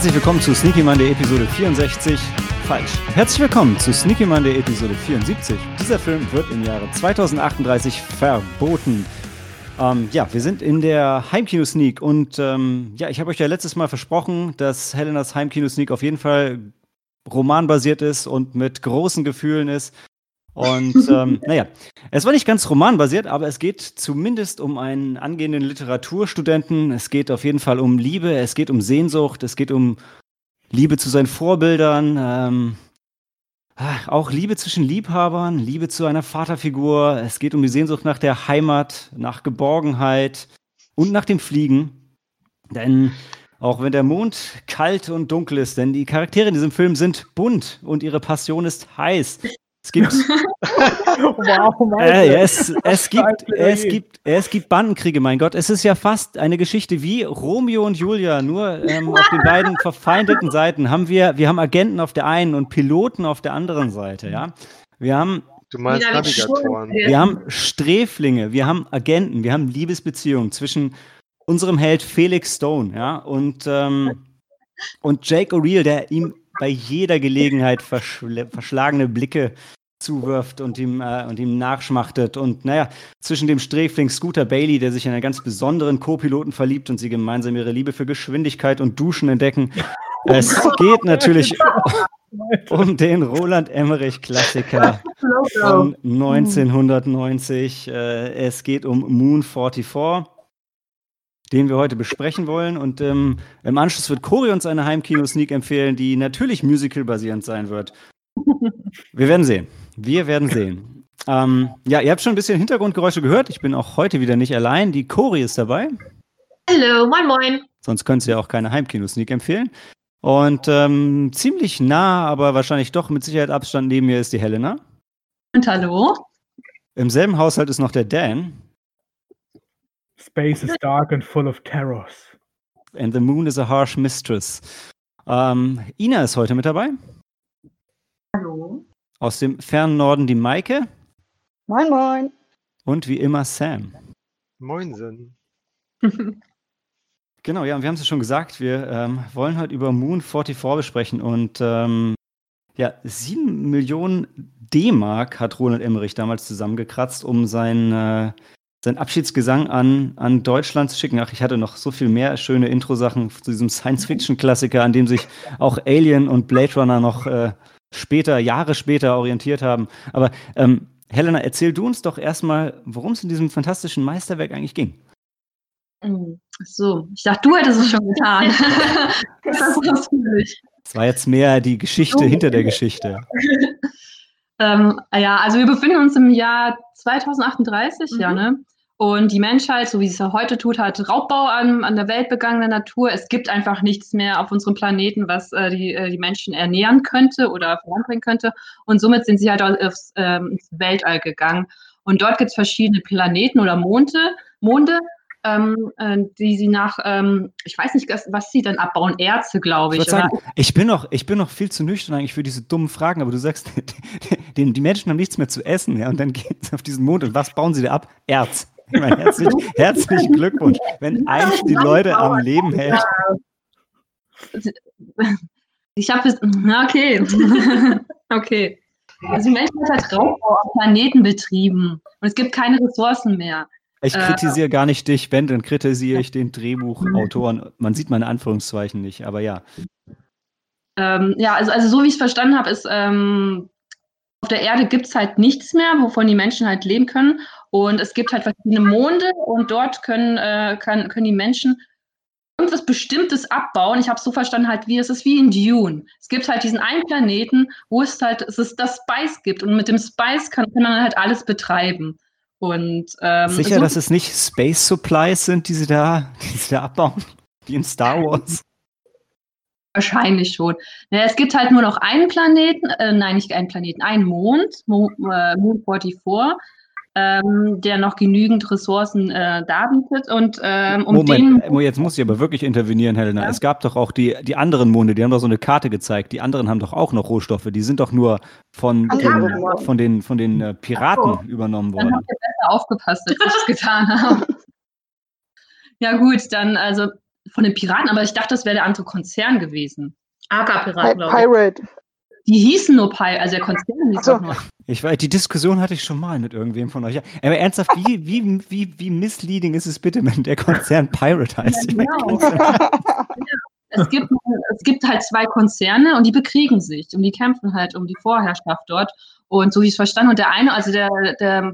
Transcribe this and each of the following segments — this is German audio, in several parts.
Herzlich willkommen zu Sneaky Monday Episode 64. Falsch. Herzlich willkommen zu Sneaky Monday Episode 74. Dieser Film wird im Jahre 2038 verboten. Ähm, ja, wir sind in der Heimkino-Sneak und ähm, ja, ich habe euch ja letztes Mal versprochen, dass Helenas Heimkino-Sneak auf jeden Fall romanbasiert ist und mit großen Gefühlen ist. Und ähm, naja, es war nicht ganz romanbasiert, aber es geht zumindest um einen angehenden Literaturstudenten. Es geht auf jeden Fall um Liebe, es geht um Sehnsucht, es geht um Liebe zu seinen Vorbildern, ähm, auch Liebe zwischen Liebhabern, Liebe zu einer Vaterfigur. Es geht um die Sehnsucht nach der Heimat, nach Geborgenheit und nach dem Fliegen. Denn auch wenn der Mond kalt und dunkel ist, denn die Charaktere in diesem Film sind bunt und ihre Passion ist heiß. Es gibt. wow, äh, es, es, gibt, es, gibt, es gibt Bandenkriege, mein Gott. Es ist ja fast eine Geschichte wie Romeo und Julia, nur ähm, auf den beiden verfeindeten Seiten haben wir, wir haben Agenten auf der einen und Piloten auf der anderen Seite, ja. Wir haben. Du meinst Navigatoren. Wir haben Sträflinge, wir haben Agenten, wir haben Liebesbeziehungen zwischen unserem Held Felix Stone, ja, und, ähm, und Jake O'Reilly, der ihm bei jeder Gelegenheit verschlagene Blicke zuwirft und ihm, äh, und ihm nachschmachtet. Und naja, zwischen dem Sträfling Scooter Bailey, der sich in einen ganz besonderen Co-Piloten verliebt und sie gemeinsam ihre Liebe für Geschwindigkeit und Duschen entdecken. Es geht natürlich um den Roland Emmerich Klassiker von 1990. Äh, es geht um Moon 44 den wir heute besprechen wollen. Und ähm, im Anschluss wird Cori uns eine Heimkino-Sneak empfehlen, die natürlich musical-basierend sein wird. Wir werden sehen. Wir werden sehen. Ähm, ja, ihr habt schon ein bisschen Hintergrundgeräusche gehört. Ich bin auch heute wieder nicht allein. Die Cori ist dabei. Hallo, moin moin. Sonst könnt ihr auch keine Heimkino-Sneak empfehlen. Und ähm, ziemlich nah, aber wahrscheinlich doch mit Sicherheit Abstand neben mir ist die Helena. Und hallo. Im selben Haushalt ist noch der Dan. Space is dark and full of terrors. And the moon is a harsh mistress. Ähm, Ina ist heute mit dabei. Hallo. Aus dem fernen Norden die Maike. Moin, moin. Und wie immer Sam. Moinsen. genau, ja, und wir haben es ja schon gesagt, wir ähm, wollen heute über Moon 44 besprechen und ähm, ja, sieben Millionen D-Mark hat Ronald Emmerich damals zusammengekratzt, um sein äh, seinen Abschiedsgesang an, an Deutschland zu schicken. Ach, ich hatte noch so viel mehr schöne Intro-Sachen zu diesem Science-Fiction-Klassiker, an dem sich auch Alien und Blade Runner noch äh, später, Jahre später orientiert haben. Aber ähm, Helena, erzähl du uns doch erstmal, worum es in diesem fantastischen Meisterwerk eigentlich ging. Hm, so, ich dachte, du hättest es schon getan. das ist war jetzt mehr die Geschichte hinter der Geschichte. ähm, ja, also wir befinden uns im Jahr 2038, mhm. ja, ne? Und die Menschheit, so wie sie es ja heute tut, hat Raubbau an, an der Welt begangener Natur. Es gibt einfach nichts mehr auf unserem Planeten, was äh, die, äh, die Menschen ernähren könnte oder voranbringen könnte. Und somit sind sie halt aufs, ähm, ins Weltall gegangen. Und dort gibt es verschiedene Planeten oder Monde, Monde ähm, äh, die sie nach, ähm, ich weiß nicht, was sie dann abbauen, Erze, glaube ich. Ich, sagen, ich, bin noch, ich bin noch viel zu nüchtern eigentlich für diese dummen Fragen, aber du sagst, die, die Menschen haben nichts mehr zu essen, ja, und dann gehen sie auf diesen Mond und was bauen sie da ab? Erz. Meine, herzlich, herzlichen Glückwunsch. Wenn eins die Leute am Leben hält. Ich habe es, okay. okay. Also die Menschen haben halt Raubbau auf Planeten betrieben und es gibt keine Ressourcen mehr. Ich äh, kritisiere äh, gar nicht dich, wenn, dann kritisiere ich den Drehbuchautoren. Man sieht meine Anführungszeichen nicht, aber ja. Ähm, ja, also, also so wie ich es verstanden habe, ist, ähm, auf der Erde gibt es halt nichts mehr, wovon die Menschen halt leben können. Und es gibt halt verschiedene Monde und dort können, äh, kann, können die Menschen irgendwas Bestimmtes abbauen. Ich habe es so verstanden, halt wie es ist wie in Dune. Es gibt halt diesen einen Planeten, wo es halt es ist das Spice gibt und mit dem Spice kann, kann man halt alles betreiben. Und, ähm, Sicher, so dass es nicht Space Supplies sind, die sie da, die sie da abbauen, wie in Star Wars. Wahrscheinlich schon. Ja, es gibt halt nur noch einen Planeten, äh, nein, nicht einen Planeten, einen Mond, Mo, äh, Moon 44 ähm, der noch genügend Ressourcen äh, darbietet. Und ähm, um Moment, den jetzt muss ich aber wirklich intervenieren, Helena. Ja. Es gab doch auch die, die anderen Monde, die haben doch so eine Karte gezeigt. Die anderen haben doch auch noch Rohstoffe. Die sind doch nur von den, ja. von den, von den äh, Piraten so. übernommen worden. Dann habt ihr besser aufgepasst, als ich es getan habe. Ja gut, dann also von den Piraten, aber ich dachte, das wäre der andere Konzern gewesen. AK-Piraten, glaube ich. Pirate. Die hießen nur Pirate, also der Konzern hieß so. auch nur. Ich weiß, die Diskussion hatte ich schon mal mit irgendwem von euch. Aber ernsthaft, wie, wie, wie, wie misleading ist es bitte, wenn der Konzern Pirate heißt? Ja, genau. es, gibt, es gibt halt zwei Konzerne und die bekriegen sich und die kämpfen halt um die Vorherrschaft dort. Und so wie ich es verstanden und der eine, also der, der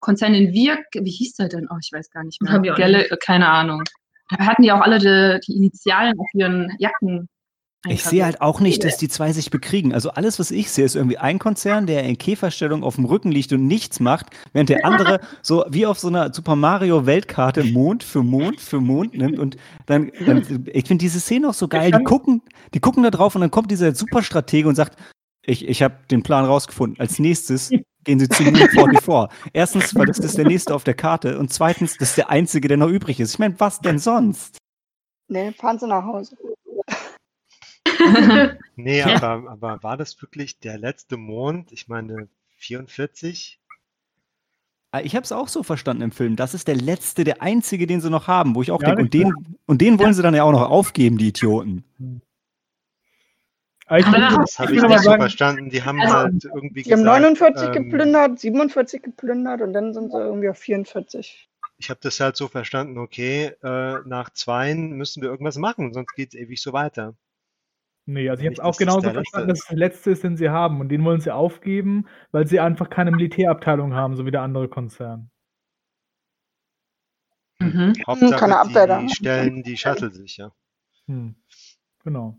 Konzern, den wir, wie hieß der denn? Oh, ich weiß gar nicht mehr. Haben wir auch Gelle, keine Ahnung. Dabei hatten die auch alle die, die Initialen auf ihren Jacken. Ich sehe halt auch nicht, dass die zwei sich bekriegen. Also alles, was ich sehe, ist irgendwie ein Konzern, der in Käferstellung auf dem Rücken liegt und nichts macht, während der andere so wie auf so einer Super Mario Weltkarte Mond für Mond für Mond nimmt und dann, dann ich finde diese Szene auch so geil. Die gucken, die gucken da drauf und dann kommt dieser Superstratege und sagt, ich, ich habe den Plan rausgefunden. Als nächstes gehen sie zu Moon 44. Erstens, weil das ist der nächste auf der Karte und zweitens, das ist der einzige, der noch übrig ist. Ich meine, was denn sonst? Nee, fahren sie nach Hause. Nee, aber, aber war das wirklich der letzte Mond? Ich meine, 44? Ah, ich habe es auch so verstanden im Film. Das ist der letzte, der einzige, den sie noch haben, wo ich auch Ja, denke, und den, und den wollen sie dann ja auch noch aufgeben, die Idioten. Aber ich da- Das habe ich nicht so verstanden. Die haben Also, halt irgendwie Die haben gesagt, 49 ähm, geplündert, 47 geplündert und dann sind sie irgendwie auf 44. Ich habe das halt so verstanden, okay, äh, nach zweien müssen wir irgendwas machen, sonst geht es ewig so weiter. Nee, also ich habe es auch das genauso verstanden, letzte dass es der letzte ist, den sie haben. Und den wollen sie aufgeben, weil sie einfach keine Militärabteilung haben, so wie der andere Konzern. Mhm. Hauptsache, keine Abwehr die stellen die Shuttle sicher. Hm. Genau.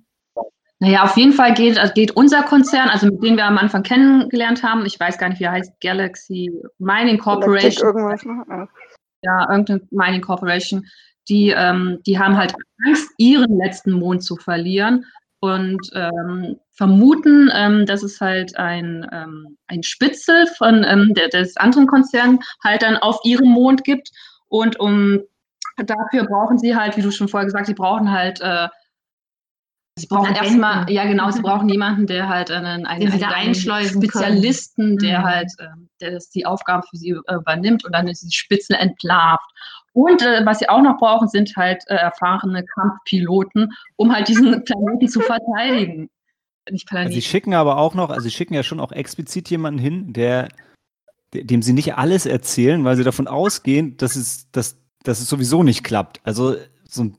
Naja, auf jeden Fall geht, also geht unser Konzern, also mit dem wir am Anfang kennengelernt haben, ich weiß gar nicht, wie er heißt, Galaxy Mining Corporation, irgendwas. Ne? Ja. ja, irgendeine Mining Corporation, die, ähm, die haben halt Angst, ihren letzten Mond zu verlieren und ähm, vermuten, ähm, dass es halt ein, ähm, ein Spitzel von ähm, der, des anderen Konzerns halt dann auf ihrem Mond gibt. Und um dafür brauchen sie halt, wie du schon vorher gesagt hast, sie brauchen halt äh, Sie brauchen erstmal, ja genau, sie brauchen jemanden, der halt einen, einen, da einen einschleusen können. Spezialisten, der Mhm. halt, ähm, der das die Aufgaben für sie äh, übernimmt und dann ist die Spitze entlarvt. Und äh, was sie auch noch brauchen, sind halt äh, erfahrene Kampfpiloten, um halt diesen Planeten zu verteidigen. Also sie schicken aber auch noch, also sie schicken ja schon auch explizit jemanden hin, der, de- dem sie nicht alles erzählen, weil sie davon ausgehen, dass es, dass, dass es sowieso nicht klappt. Also so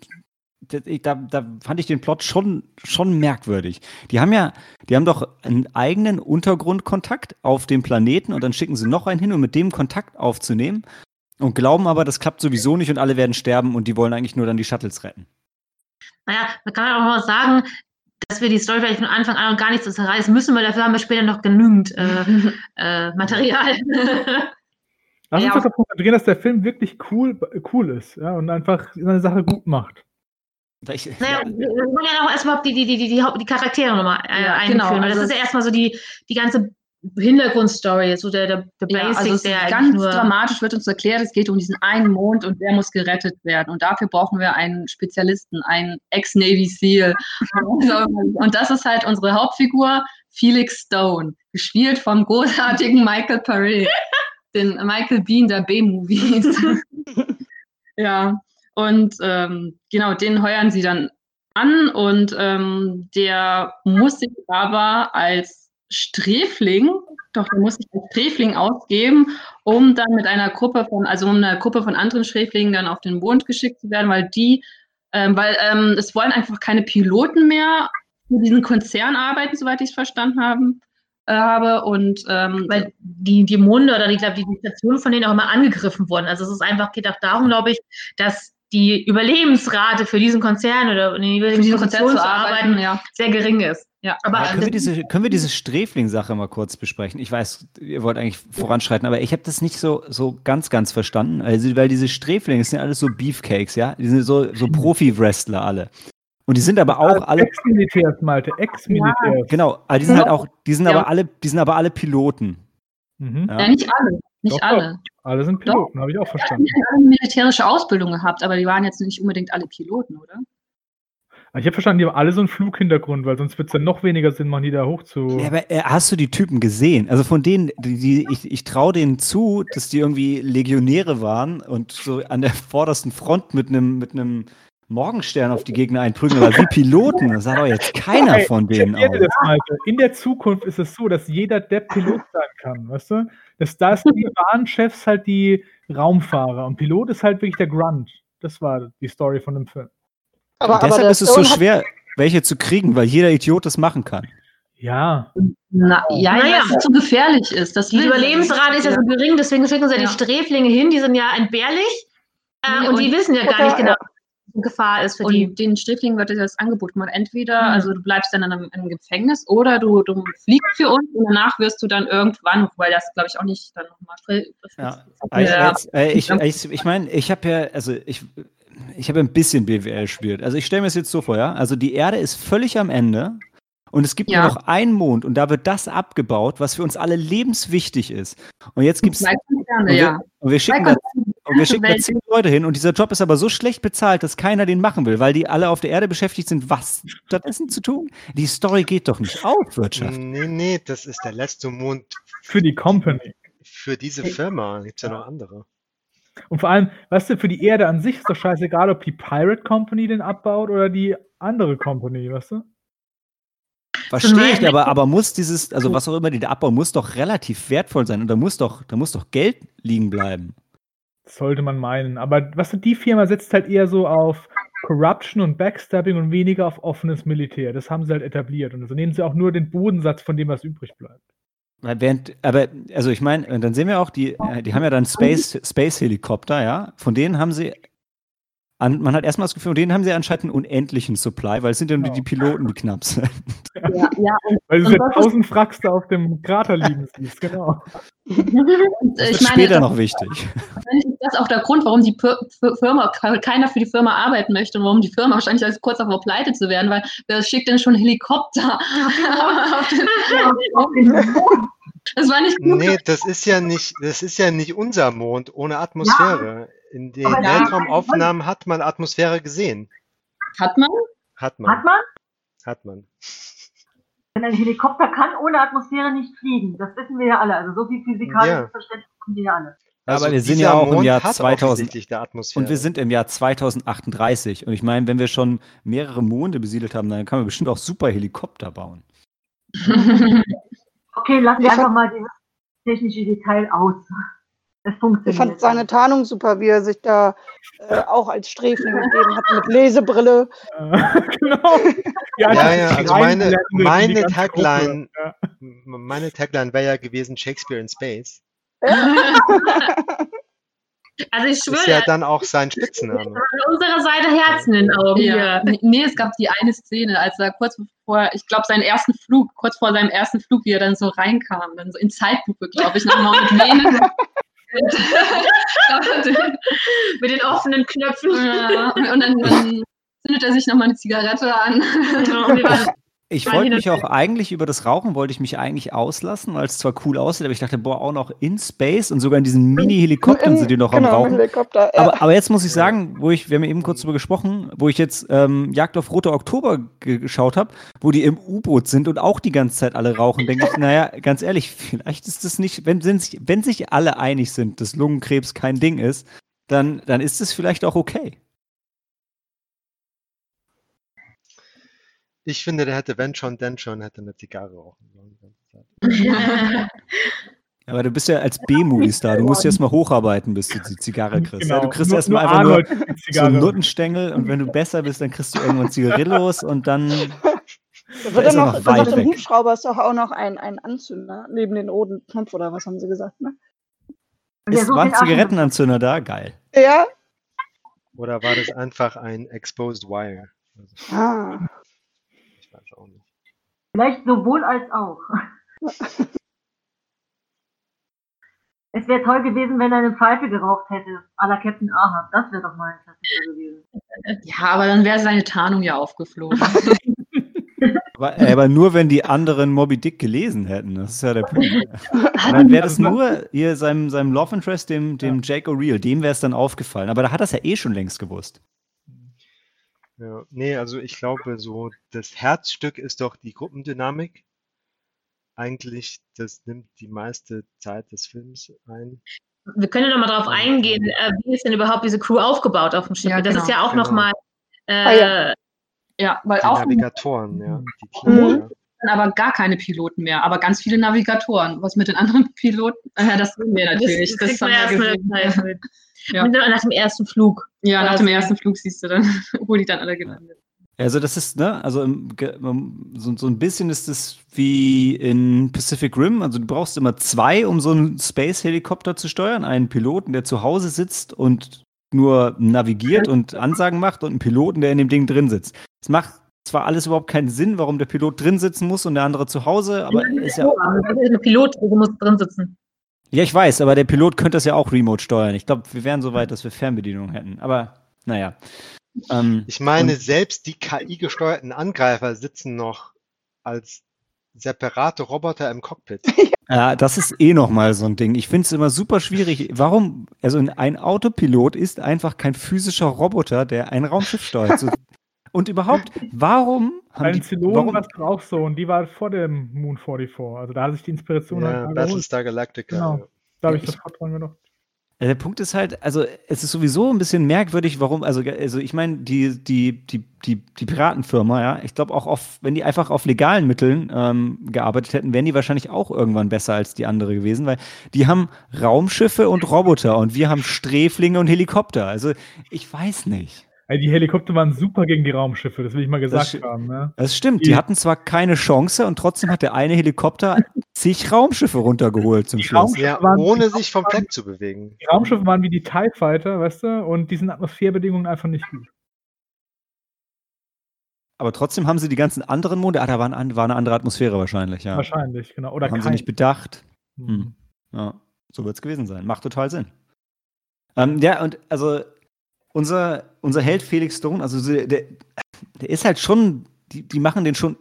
da, da fand ich den Plot schon, schon merkwürdig. Die haben ja, die haben doch einen eigenen Untergrundkontakt auf dem Planeten und dann schicken sie noch einen hin, um mit dem Kontakt aufzunehmen und glauben aber, das klappt sowieso nicht und alle werden sterben und die wollen eigentlich nur dann die Shuttles retten. Naja, da kann man auch mal sagen, dass wir die Story vielleicht von Anfang an gar nicht so zerreißen müssen, weil dafür haben wir später noch genügend äh, äh, Material. Lass Ja, uns darauf konzentrieren, dass der Film wirklich cool, cool ist ja, und einfach seine Sache gut macht. Ich, Naja, wir wollen ja auch erstmal die, die, die, die, die, Haupt- die Charaktere nochmal äh, Ja, einführen. genau, weil das also ist ja erstmal so die, die ganze Hintergrundstory, so der, der, der Ja, Basic, also es der ganz dramatisch wird uns erklärt, es geht um diesen einen Mond und der muss gerettet werden. Und dafür brauchen wir einen Spezialisten, einen Ex-Navy SEAL. und das ist halt unsere Hauptfigur, Felix Stone, gespielt vom großartigen Michael Paré, den Michael Bean der B-Movies. ja, und ähm, genau, den heuern sie dann an und ähm, der muss sich aber als Sträfling, doch der muss sich als Sträfling ausgeben, um dann mit einer Gruppe von, also um eine Gruppe von anderen Sträflingen dann auf den Mond geschickt zu werden, weil die, ähm, weil ähm, es wollen einfach keine Piloten mehr für diesen Konzern arbeiten, soweit ich es verstanden haben, äh, habe. Und ähm, weil die, die Monde oder die, glaub, die Stationen von denen auch immer angegriffen wurden. Also es ist einfach, geht auch darum, glaube ich, dass die Überlebensrate für diesen Konzern oder in für diesen Konzern zu arbeiten, ja. sehr gering ist. Ja. Aber Aber können, wir diese, können wir diese Sträfling-Sache mal kurz besprechen? Ich weiß, ihr wollt eigentlich voranschreiten, aber ich habe das nicht so, so ganz, ganz verstanden. Also, weil diese Sträflinge, das sind alles so Beefcakes, ja? Die sind so, so Profi-Wrestler alle. Und die sind aber auch alle, Ex-Militärs, Malte, Ex-Militärs. genau, aber die sind halt Ja. auch, die sind Ja. aber alle, die sind aber alle Piloten. Mhm. Ja. ja, nicht alle. Nicht Doch, doch. alle. Alle sind Piloten, habe ich auch Die verstanden. haben alle eine militärische Ausbildung gehabt, aber die waren jetzt nicht unbedingt alle Piloten, oder? Ich habe verstanden, die haben alle so einen Flughintergrund, weil sonst wird es dann noch weniger Sinn machen, die da hoch zu. Ja, aber äh, hast du die Typen gesehen? Also von denen, die, die, ich, ich traue denen zu, dass die irgendwie Legionäre waren und so an der vordersten Front mit einem mit einem Morgenstern auf die Gegner einprügeln, aber wie Piloten, das sagt doch jetzt keiner von denen Ich aus. In der Zukunft ist es so, dass jeder Depp Pilot sein kann, weißt du? Dass da sind die wahren Chefs halt die Raumfahrer und Pilot ist halt wirklich der Grunt. Das war die Story von dem Film. Aber, Und deshalb der ist es so schwer, welche zu kriegen, weil jeder Idiot das machen kann. Ja, Na, ja, Naja. ja, weil es zu gefährlich ist. Das Die Überlebensrate ist ja so gering, deswegen schicken sie ja die Ja. Sträflinge hin, die sind ja entbehrlich. Äh, Nee, und, die und- wissen ja gar nicht genau, was eine Gefahr ist für Und die. den Sträflingen wird das Angebot gemacht. Entweder, Mhm. also du bleibst dann in einem, in einem Gefängnis oder du, du fliegst für uns und danach wirst du dann irgendwann, weil das glaube ich auch nicht dann nochmal. Ja. Ja. Ich, jetzt, äh, ich, ich, ich meine, ich habe ja, also ich, ich habe ein bisschen BWL studiert. Also ich stelle mir es jetzt so vor, ja. Also die Erde ist völlig am Ende und es gibt Ja. nur noch einen Mond und da wird das abgebaut, was für uns alle lebenswichtig ist. Und jetzt gibt es und ja. und wir schicken da, und wir schicken da zehn Leute hin und dieser Job ist aber so schlecht bezahlt, dass keiner den machen will, weil die alle auf der Erde beschäftigt sind, was stattdessen zu tun. Die Story geht doch nicht auf, Wirtschaft. Nee, nee, das ist der letzte Mond für die Company. für diese Firma. Gibt es ja noch andere. Und vor allem, weißt du, für die Erde an sich ist doch scheißegal, ob die Pirate Company den abbaut oder die andere Company, weißt du? Verstehe ich, aber, aber muss dieses, also was auch immer die da abbauen, muss doch relativ wertvoll sein und da muss doch, da muss doch Geld liegen bleiben. Das sollte man meinen. Aber was die Firma setzt halt eher so auf Corruption und Backstabbing und weniger auf offenes Militär. Das haben sie halt etabliert. Und so nehmen sie auch nur den Bodensatz von dem, was übrig bleibt. Weil während, aber, also ich meine, dann sehen wir auch, die, äh, die haben ja dann Space, Space Helikopter, ja. Von denen haben sie, an, man hat erstmal das Gefühl, von denen haben sie anscheinend einen unendlichen Supply, weil es sind ja nur Genau. die Piloten, die knapp sind. Ja, ja, und, Weil du Und ja ist- tausend Fracks da auf dem Krater liegen siehst, genau. und Das ich wird meine, später noch wichtig. wahrscheinlich ist das auch der Grund, warum die Firma, keiner für die Firma arbeiten möchte und warum die Firma wahrscheinlich als kurz davor pleite zu werden, weil wer schickt denn schon Helikopter? auf den, auf den? Das war nicht gut. Nee, das ist ja nicht, das ist ja nicht unser Mond ohne Atmosphäre. In den Aber ja, Weltraumaufnahmen hat man Atmosphäre gesehen. Hat man? Hat man. Hat man? Hat man. Denn ein Helikopter kann ohne Atmosphäre nicht fliegen. Das wissen wir ja alle. Also so viel physikalisches Ja. Verständnis haben wir ja alle. Aber wir sind ja auch im Mond Jahr hat 2000 offensichtlich eine Atmosphäre. Und wir sind im Jahr 2038. Und ich meine, wenn wir schon mehrere Monde besiedelt haben, dann kann man bestimmt auch super Helikopter bauen. Okay, lassen wir einfach mal dieses technische Detail aus. Es Ich funktioniert. fand seine Tarnung super, wie er sich da äh, auch als Sträfling gegeben hat mit Lesebrille. Genau. Ja, ja, also meine, meine Tagline. Ja. meine Tagline wäre ja gewesen Shakespeare in Space. Also ich Ist schwöre, ja dann auch sein Spitzname. an unserer Seite Herzen in den Augen Ja. hier. Nee, es gab die eine Szene, als er kurz bevor, ich glaube, seinen ersten Flug, kurz vor seinem ersten Flug, wie er dann so reinkam, dann so in Zeitlupe, glaube ich, nochmal mit Venen. Mit den offenen Knöpfen. ja, und dann, dann zündet er sich nochmal eine Zigarette an. Ja, Ich wollte mich auch eigentlich über das Rauchen, wollte ich mich eigentlich auslassen, weil es zwar cool aussieht, aber ich dachte, boah, auch noch in Space und sogar in diesen Mini-Helikoptern sind die noch am genau, Rauchen. Helikopter. Ja. Aber, aber jetzt muss ich sagen, wo ich, wir haben eben kurz drüber gesprochen, wo ich jetzt ähm, Jagd auf Rote Oktober ge- geschaut habe, wo die im U-Boot sind und auch die ganze Zeit alle rauchen, denke ich, naja, ganz ehrlich, vielleicht ist das nicht, wenn, wenn, sich, wenn sich alle einig sind, dass Lungenkrebs kein Ding ist, dann, dann ist es vielleicht auch okay. Ich finde, der hätte, wenn schon, denn schon, hätte eine Zigarre rauchen sollen. Aber du bist ja als B-Movie-Star, du musst erst mal hocharbeiten, bis du die Zigarre kriegst. Ja, Genau. du kriegst Nur- erstmal nur einfach nur Arnold so einen Nuttenstängel und wenn du besser bist, dann kriegst du irgendwann Zigarillos und dann Da wird ist dann noch, noch weg. Hubschrauber ist doch auch noch ein, ein Anzünder neben den roten Knopf oder was haben sie gesagt, ne? Ist, waren den Aschen- Zigarettenanzünder da, geil. Ja. Oder war das einfach ein Exposed Wire? Ah. Ich auch nicht. Vielleicht sowohl als auch. Es wäre toll gewesen, wenn er eine Pfeife geraucht hätte, à la Captain Ahab. Das wäre doch mal ein Klassiker gewesen. Ja, aber dann wäre seine Tarnung ja aufgeflogen. Aber, äh, aber nur, wenn die anderen Moby Dick gelesen hätten. Das ist ja der Punkt. Dann wäre das nur ihr, seinem, seinem Love Interest, dem, dem Jake O'Reilly, dem wäre es dann aufgefallen. Aber da hat er es ja eh schon längst gewusst. Ja, nee, also ich glaube, so das Herzstück ist doch die Gruppendynamik. Eigentlich, das nimmt die meiste Zeit des Films ein. Wir können ja noch mal drauf eingehen, äh, wie ist denn überhaupt diese Crew aufgebaut auf dem Schiff? Ja, das genau. ist ja auch Genau. noch mal Äh, Ah, ja. Ja, weil Die auch Navigatoren, ja. Die Mhm. Teamleader. aber gar keine Piloten mehr, aber ganz viele Navigatoren. Was mit den anderen Piloten? Äh, das sehen wir natürlich. Das, das man haben wir gesehen. Ja. Und dann nach dem ersten Flug. Ja, nach dem ersten Flug siehst du dann, wo die dann alle gelandet Also das ist, ne, also im, so, so ein bisschen ist es wie in Pacific Rim. Also du brauchst immer zwei, um so einen Space-Helikopter zu steuern. Einen Piloten, der zu Hause sitzt und nur navigiert und Ansagen macht und einen Piloten, der in dem Ding drin sitzt. Es macht zwar alles überhaupt keinen Sinn, warum der Pilot drin sitzen muss und der andere zu Hause, aber ist ja, ist Pilot, der muss drin sitzen. ja, ich weiß, aber der Pilot könnte das ja auch remote steuern. Ich glaube, wir wären so weit, dass wir Fernbedienung hätten. Aber naja. Ähm, Ich meine, Und- selbst die KI-gesteuerten Angreifer sitzen noch als separate Roboter im Cockpit. Ja, das ist eh nochmal so ein Ding. Ich finde es immer super schwierig. Warum, also ein Autopilot ist einfach kein physischer Roboter, der ein Raumschiff steuert. So, und überhaupt, warum haben Bei die, den Zylonen warum, war es doch auch so und die war vor dem Moon 44. Also da hat sich die Inspiration Ja, halt. Battlestar Galactica. Genau. Da habe ich Ich- sofort dran gedacht. der Punkt ist halt, also es ist sowieso ein bisschen merkwürdig, warum, also, also ich meine, die, die, die, die, die Piratenfirma, ja, ich glaube auch auf, wenn die einfach auf legalen Mitteln ähm, gearbeitet hätten, wären die wahrscheinlich auch irgendwann besser als die andere gewesen, weil die haben Raumschiffe und Roboter und wir haben Sträflinge und Helikopter. Also ich weiß nicht. Ey, die Helikopter waren super gegen die Raumschiffe, das will ich mal gesagt sti- haben. Ne? Das stimmt, die Die- hatten zwar keine Chance und trotzdem hat der eine Helikopter zig Raumschiffe runtergeholt zum Die Schluss. Raumschiffe Ja, waren, ohne sich vom Fleck zu bewegen. die Raumschiffe waren wie die TIE Fighter, weißt du, und die sind Atmosphärebedingungen einfach nicht gut. Aber trotzdem haben sie die ganzen anderen Monde, ah, da war, ein, war eine andere Atmosphäre wahrscheinlich, ja. Wahrscheinlich, genau. Oder haben sie nicht bedacht. Hm. Hm. Ja, so wird es gewesen sein. Macht total Sinn. Ähm, ja, und also unser, unser Held Felix Stone, also so, der, der ist halt schon, die, die machen den schon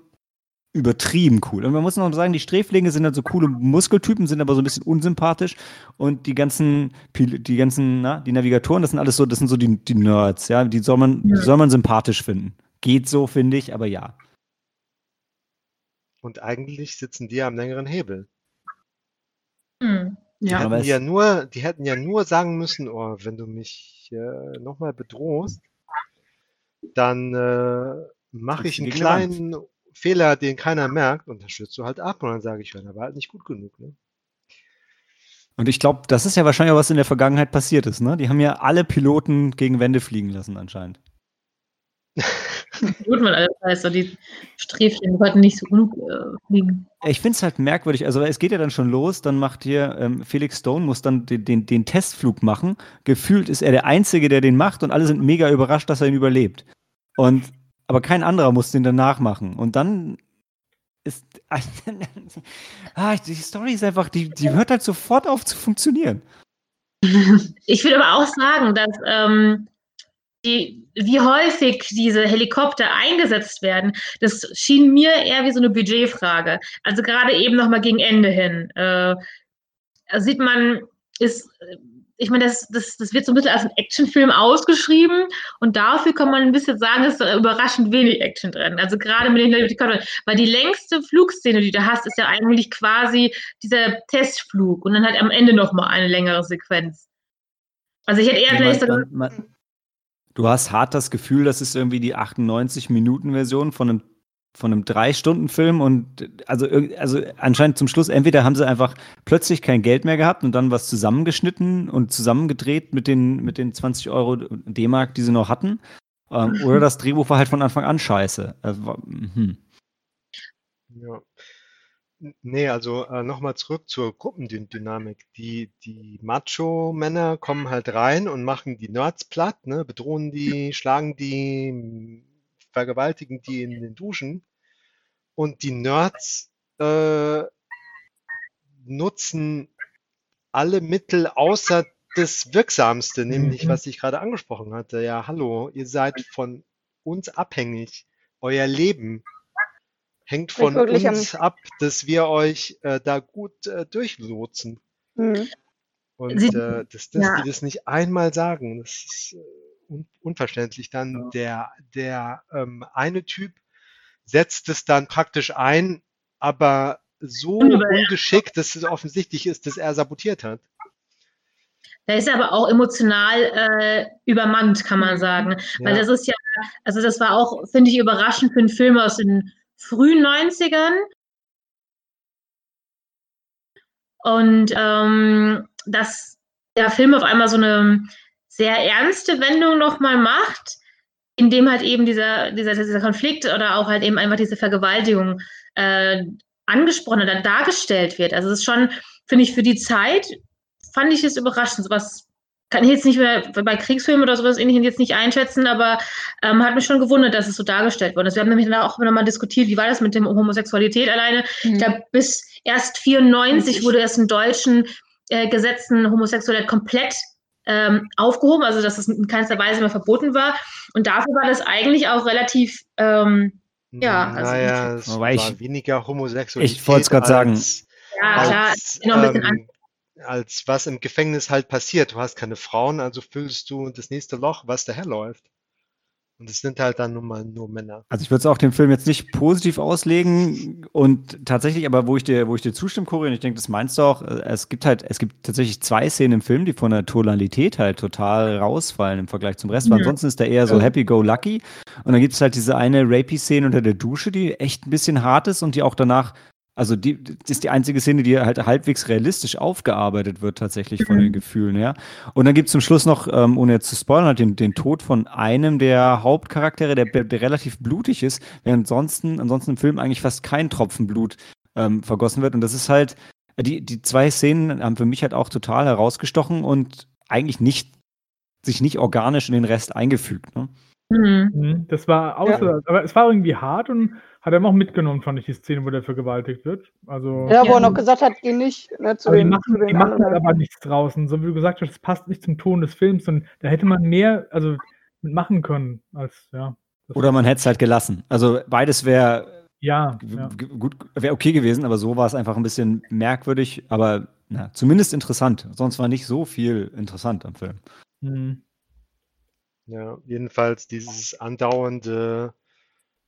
übertrieben cool. Und man muss noch sagen, die Sträflinge sind halt so coole Muskeltypen, sind aber so ein bisschen unsympathisch. Und die ganzen, die ganzen, na, die Navigatoren, das sind alles so, das sind so die, die Nerds, ja, die soll man, die soll man sympathisch finden. Geht so, finde ich, aber ja. Und eigentlich sitzen die am längeren Hebel. Hm. Die Ja, hätten ja nur, die hätten ja nur sagen müssen, oh, wenn du mich äh, nochmal bedrohst, dann äh, mache ich einen die Wand. kleinen Fehler, den keiner merkt, und dann stürzt du halt ab und dann sage ich, ja, der war halt nicht gut genug. Ne? Und ich glaube, das ist ja wahrscheinlich auch, was in der Vergangenheit passiert ist, ne? Die haben ja alle Piloten gegen Wände fliegen lassen, anscheinend. Gut, weil alles heißt, die Sträflinge wollten nicht so genug äh, fliegen. Ich finde es halt merkwürdig, also es geht ja dann schon los, dann macht hier ähm, Felix Stone, muss dann den, den, den Testflug machen. Gefühlt ist er der Einzige, der den macht und alle sind mega überrascht, dass er ihn überlebt. Und, aber kein anderer muss den danach machen. Und dann ist, ah, die Story ist einfach, die, die hört halt sofort auf zu funktionieren. Ich würde aber auch sagen, dass ähm, die, wie häufig diese Helikopter eingesetzt werden, das schien mir eher wie so eine Budgetfrage. Also gerade eben nochmal gegen Ende hin. Äh, sieht man, ist, ich meine, das, das, das wird so ein bisschen als ein Actionfilm ausgeschrieben und dafür kann man ein bisschen sagen, ist da überraschend wenig Action drin. Also gerade mit den Helikoptern, weil die längste Flugszene, die du hast, ist ja eigentlich quasi dieser Testflug und dann halt am Ende nochmal eine längere Sequenz. Also ich hätte eher vielleicht man, man, du hast hart das Gefühl, das ist irgendwie die 98-Minuten-Version von einem, von einem Drei-Stunden-Film und also, also anscheinend zum Schluss, entweder haben sie einfach plötzlich kein Geld mehr gehabt und dann was zusammengeschnitten und zusammengedreht mit den, mit den 20 Euro D-Mark, die sie noch hatten. Ähm, oder das Drehbuch war halt von Anfang an scheiße. Also, hm. Ja. Nee, also äh, nochmal zurück zur Gruppendynamik. Die, die Macho-Männer kommen halt rein und machen die Nerds platt, ne, bedrohen die, schlagen die, m, vergewaltigen die in den Duschen. Und die Nerds äh, nutzen alle Mittel außer das Wirksamste, nämlich Mhm. was ich gerade angesprochen hatte. Ja, hallo, ihr seid von uns abhängig. Euer Leben hängt von uns ab, dass wir euch äh, da gut äh, durchlotsen. Mhm. Und Sie- äh, dass, dass ja. die das nicht einmal sagen, das ist äh, un unverständlich. Dann Ja. der, der ähm, eine Typ setzt es dann praktisch ein, aber so ungeschickt, dass es offensichtlich ist, dass er sabotiert hat. Der ist aber auch emotional äh, übermannt, kann man sagen. Weil Ja. das ist ja, also das war auch, finde ich, überraschend für einen Film aus den frühen 90ern. Und ähm, dass der Film auf einmal so eine sehr ernste Wendung nochmal macht, indem halt eben dieser, dieser, dieser Konflikt oder auch halt eben einfach diese Vergewaltigung äh, angesprochen oder dargestellt wird. Also es ist schon, finde ich, für die Zeit fand ich es überraschend. Sowas kann ich jetzt nicht mehr bei Kriegsfilmen oder sowas ähnlichem jetzt nicht einschätzen, aber ähm, hat mich schon gewundert, dass es so dargestellt worden ist. Wir haben nämlich dann auch nochmal diskutiert, wie war das mit dem Homosexualität alleine. Ich Mhm. glaube, bis erst 94 wurde erst in deutschen äh, Gesetzen Homosexualität komplett ähm, aufgehoben, also dass es in keinster Weise mehr verboten war. Und dafür war das eigentlich auch relativ ähm, Ja, also naja, es war ich- weniger Homosexualität. Ich wollte es gerade sagen. als- ja, klar, als, noch ein bisschen an. ähm, als was im Gefängnis halt passiert. Du hast keine Frauen, also füllst du das nächste Loch, was daherläuft. Und es sind halt dann nun mal nur Männer. Also ich würde es auch dem Film jetzt nicht positiv auslegen und tatsächlich, aber wo ich dir, wo ich dir zustimme, Cory, und ich denke, das meinst du auch, äh, es gibt halt, es gibt tatsächlich zwei Szenen im Film, die von der Tonalität halt total rausfallen im Vergleich zum Rest. Weil Ja. ansonsten ist der eher so happy-go-lucky. Und dann gibt es halt diese eine Rapey-Szene unter der Dusche, die echt ein bisschen hart ist und die auch danach, also die, das ist die einzige Szene, die halt halbwegs realistisch aufgearbeitet wird, tatsächlich von den Gefühlen her. Und dann gibt es zum Schluss noch, ähm, ohne jetzt zu spoilern, halt den, den Tod von einem der Hauptcharaktere, der, der relativ blutig ist, während ansonsten, ansonsten im Film eigentlich fast kein Tropfen Blut ähm, vergossen wird. Und das ist halt, die, die zwei Szenen haben für mich halt auch total herausgestochen und eigentlich nicht, sich nicht organisch in den Rest eingefügt. Ne? Mhm. Mhm, Das war außer, aber es war irgendwie hart und hat er auch mitgenommen, fand ich die Szene, wo der vergewaltigt wird. Also, Ja, wo er noch gesagt hat, geh nicht ne, zu aber die den, machen, zu den die machen halt anderen. aber nichts draußen. So wie du gesagt hast, es passt nicht zum Ton des Films und da hätte man mehr, also mitmachen können als, ja. Oder man hätte es halt gelassen. Also beides wäre ja, ja. gut, wäre okay gewesen, aber so war es einfach ein bisschen merkwürdig, aber na, zumindest interessant. Sonst war nicht so viel interessant am Film. Mhm. Ja, jedenfalls dieses andauernde,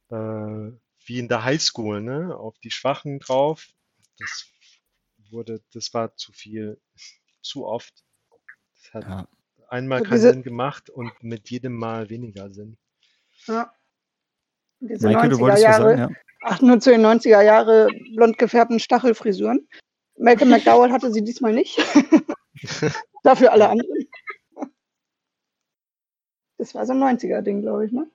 äh, wie in der Highschool, ne, auf die Schwachen drauf, das wurde, das war zu viel, zu oft. Das hat Ja. einmal keinen diese- Sinn gemacht und mit jedem Mal weniger Sinn. Ja. Diese Maike, du 90er wolltest was Jahre, sagen? Ja. ach, nur zu den 90er Jahre blond gefärbten Stachelfrisuren. Malcolm McDowell hatte sie diesmal nicht. Dafür alle anderen. Das war so ein 90er-Ding, glaube ich, ne?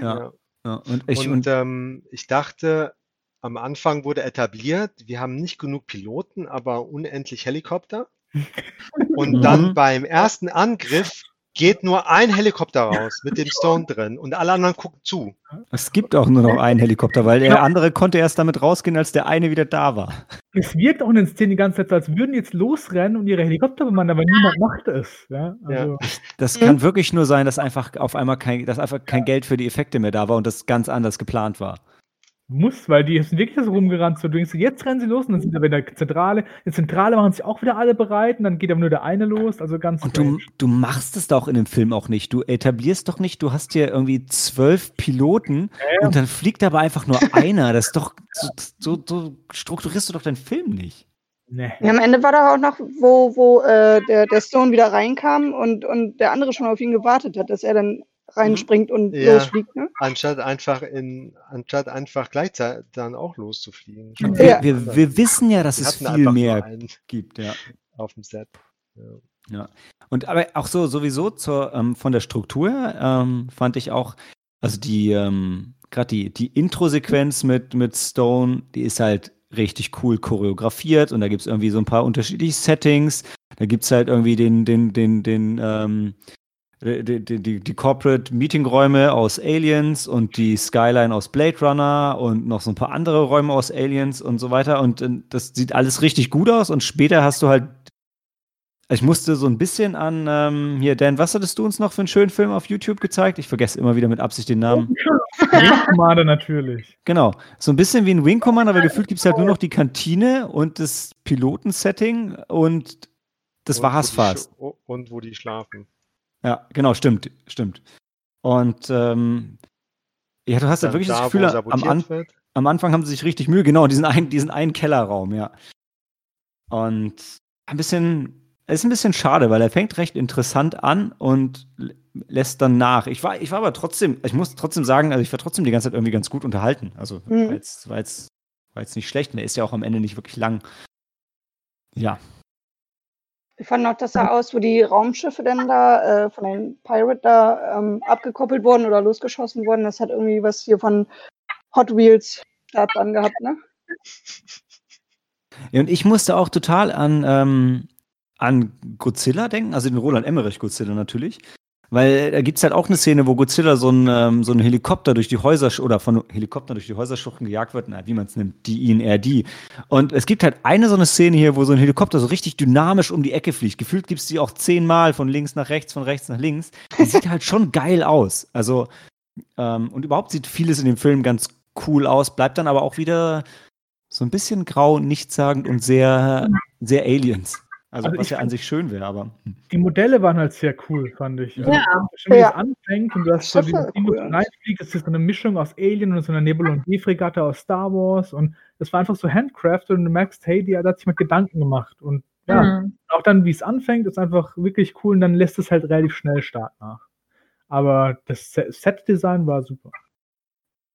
Ja. Ja. Und ich, Und und, ähm, ich dachte, am Anfang wurde etabliert, wir haben nicht genug Piloten, aber unendlich Helikopter. Und Mhm. dann beim ersten Angriff geht nur ein Helikopter raus mit dem Stone drin und alle anderen gucken zu. es gibt auch nur noch einen Helikopter, weil der andere konnte erst damit rausgehen, als der eine wieder da war. Es wirkt auch in den Szenen die ganze Zeit so, als würden jetzt losrennen und ihre Helikopter bemannen, aber niemand macht es. Ja, also, Das Mhm. kann wirklich nur sein, dass einfach auf einmal kein, dass einfach kein Geld für die Effekte mehr da war und das ganz anders geplant war. Muss, weil die sind wirklich so rumgerannt. So, du denkst, jetzt rennen sie los und dann sind sie wieder in der Zentrale. In der Zentrale machen sich auch wieder alle bereit und dann geht aber nur der eine los. Also ganz Und du, du machst es doch in dem Film auch nicht. Du etablierst doch nicht, du hast hier irgendwie zwölf Piloten Ja. und dann fliegt aber einfach nur einer. Das ist doch, so, so, so strukturierst du doch deinen Film nicht. Nee. Ja, am Ende war da auch noch, wo, wo äh, der, der Stone wieder reinkam und, und der andere schon auf ihn gewartet hat, dass er dann reinspringt und Ja. losfliegt. Ne? Anstatt einfach in, anstatt einfach gleichzeitig dann auch loszufliegen. Ja. wir, wir, wir wissen ja, dass Die es viel mehr gibt, ja. auf dem Set. Ja. Und aber auch so sowieso zur, ähm, von der Struktur her, ähm, fand ich auch, also die, ähm, gerade die, die Intro-Sequenz mit, mit Stone, die ist halt richtig cool choreografiert und da gibt es irgendwie so ein paar unterschiedliche Settings. Da gibt es halt irgendwie den, den, den, den, ähm, die, die, die, die Corporate Meetingräume aus Aliens und die Skyline aus Blade Runner und noch so ein paar andere Räume aus Aliens und so weiter. Und äh, das sieht alles richtig gut aus. Und später hast du halt ich musste so ein bisschen an, ähm, hier, Dan, was hattest du uns noch für einen schönen Film auf YouTube gezeigt? Ich vergesse immer wieder mit Absicht den Namen. Wing Commander natürlich. Genau, so ein bisschen wie ein Wing Commander, aber gefühlt gibt es halt nur noch die Kantine und das Pilotensetting und das Und war's fast. Und wo die schlafen. Ja, genau, stimmt, stimmt. Und ähm, ja, du hast ja wirklich das da, Gefühl, wo am, An wird. am Anfang haben sie sich richtig Mühe, genau, diesen einen, diesen einen Kellerraum, ja. Und ein bisschen, ist ein bisschen schade, weil er fängt recht interessant an und lä- lässt dann nach. Ich war, ich war aber trotzdem, ich muss trotzdem sagen, also ich war trotzdem die ganze Zeit irgendwie ganz gut unterhalten. Also Mhm. war, jetzt, war, jetzt, war jetzt nicht schlecht. Und er ist ja auch am Ende nicht wirklich lang. Ja. Ich fand noch, das sah aus, wo die Raumschiffe denn da äh, von den Pirate da ähm, abgekoppelt wurden oder losgeschossen wurden. Das hat irgendwie was hier von Hot Wheels Startbahn gehabt, ne? Ja, Und ich musste auch total an, ähm, an Godzilla denken, also den Roland Emmerich Godzilla natürlich. Weil da gibt es halt auch eine Szene, wo Godzilla so ein, ähm, so ein Helikopter durch die Häuser oder von Helikoptern durch die Häuserschluchten gejagt wird, na, wie man es nimmt, die ihn, die. Und es gibt halt eine so eine Szene hier, wo so ein Helikopter so richtig dynamisch um die Ecke fliegt. Gefühlt gibt es die auch zehnmal von links nach rechts, von rechts nach links. Die sieht halt schon geil aus. Also, ähm, und überhaupt sieht vieles in dem Film ganz cool aus, bleibt dann aber auch wieder so ein bisschen grau, nichtssagend und sehr, sehr Aliens. Also, Also was ja an sich schön wäre, aber. hm. Die Modelle waren halt sehr cool, fand ich. Also, Ja. Schon wie Ja. es anfängt und du hast so dieses cool. das ist so eine Mischung aus Alien und so einer Nebulon D-Fregatte aus Star Wars und das war einfach so handcrafted und du merkst, hey, die hat sich mal Gedanken gemacht und ja, Mhm. auch dann, wie es anfängt, ist einfach wirklich cool und dann lässt es halt relativ schnell stark nach. Aber das Se- Set-Design war super.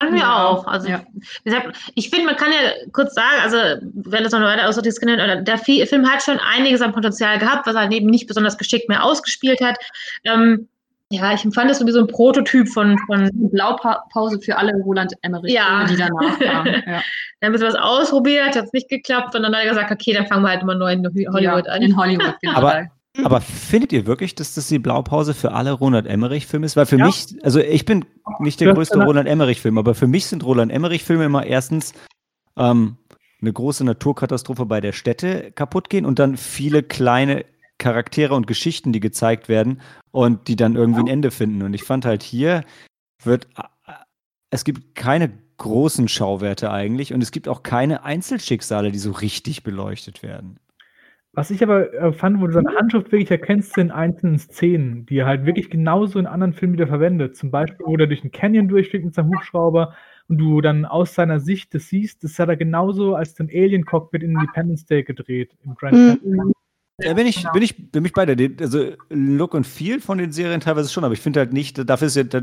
Fanden wir Ja, auch. Also, ja. wie gesagt, ich finde, man kann ja kurz sagen, also, wenn das noch weiter ausdiskutiert oder der Fi- Film hat schon einiges an Potenzial gehabt, was er halt eben nicht besonders geschickt mehr ausgespielt hat. Ähm, ja, ich empfand das so wie so ein Prototyp von, von Blaupause für alle Roland Emmerich, Ja. die danach kamen. Ja. dann haben wir was ausprobiert, hat es nicht geklappt und dann hat er gesagt, okay, dann fangen wir halt immer neu in Hollywood ja, an. In Hollywood, genau. Aber- Aber findet ihr wirklich, dass das die Blaupause für alle Roland Emmerich-Filme ist? Weil für Ja. mich, also ich bin nicht der größte Roland Emmerich-Film, aber für mich sind Roland Emmerich-Filme immer erstens ähm, eine große Naturkatastrophe bei der Städte kaputt gehen und dann viele kleine Charaktere und Geschichten, die gezeigt werden und die dann irgendwie ein Ende finden. Und ich fand halt hier wird äh, es gibt keine großen Schauwerte eigentlich und es gibt auch keine Einzelschicksale, die so richtig beleuchtet werden. Was ich aber äh, fand, wo du seine Handschrift wirklich erkennst, sind einzelnen Szenen, die er halt wirklich genauso in anderen Filmen wieder verwendet. Zum Beispiel, wo er durch einen Canyon durchfliegt mit seinem Hubschrauber und du dann aus seiner Sicht das siehst, das hat er genauso als dem Alien-Cockpit in Independence Day gedreht, im Grand Mhm. Ja, bin ich, Genau. bin ich, bin ich bei dir. Also Look und Feel von den Serien teilweise schon, aber ich finde halt nicht, dafür ist ja da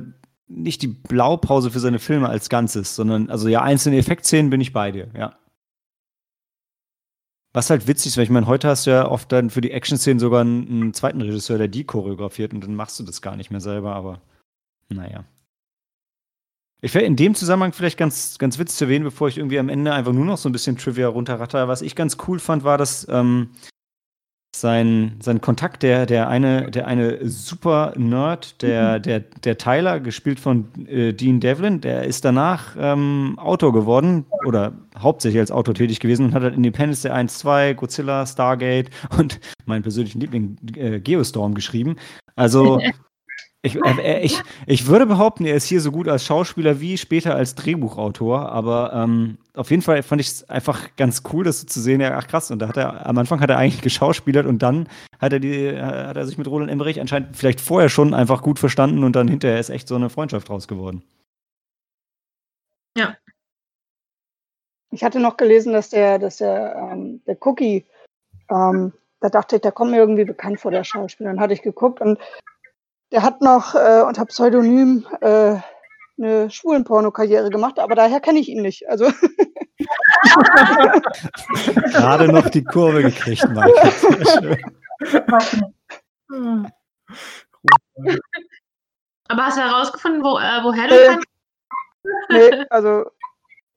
nicht die Blaupause für seine Filme als Ganzes, sondern, also ja, einzelne Effektszenen bin ich bei dir, ja. Was halt witzig ist, weil ich meine, heute hast du ja oft dann für die Action-Szenen sogar einen, einen zweiten Regisseur, der die choreografiert und dann machst du das gar nicht mehr selber, aber naja. Ich wäre in dem Zusammenhang vielleicht ganz, ganz witzig zu erwähnen, bevor ich irgendwie am Ende einfach nur noch so ein bisschen Trivia runterratter. Was ich ganz cool fand, war, dass ähm, sein, sein Kontakt, der, der eine, der eine super Nerd, der, der, der Tyler, gespielt von äh, Dean Devlin, der ist danach ähm, Autor geworden oder hauptsächlich als Autor tätig gewesen und hat halt Independence Day 1, 2, Godzilla, Stargate und meinen persönlichen Liebling äh, Geostorm geschrieben. Also ich, äh, ich, ich würde behaupten, er ist hier so gut als Schauspieler wie später als Drehbuchautor, aber ähm, auf jeden Fall fand ich es einfach ganz cool, das so zu sehen. Ja, ach krass, und da hat er am Anfang hat er eigentlich geschauspielert und dann hat er die, äh, hat er sich mit Roland Emmerich anscheinend vielleicht vorher schon einfach gut verstanden und dann hinterher ist echt so eine Freundschaft draus geworden. Ich hatte noch gelesen, dass der, dass der, ähm, der Cookie, ähm, da dachte ich, der kommt mir irgendwie bekannt vor, der Schauspieler. Dann hatte ich geguckt und der hat noch äh, unter Pseudonym äh, eine Schwulenporno-Karriere gemacht, aber daher kenne ich ihn nicht. Also Gerade noch die Kurve gekriegt, nicht. Aber hast du herausgefunden, wo, äh, woher du Äh, kannst? nee, also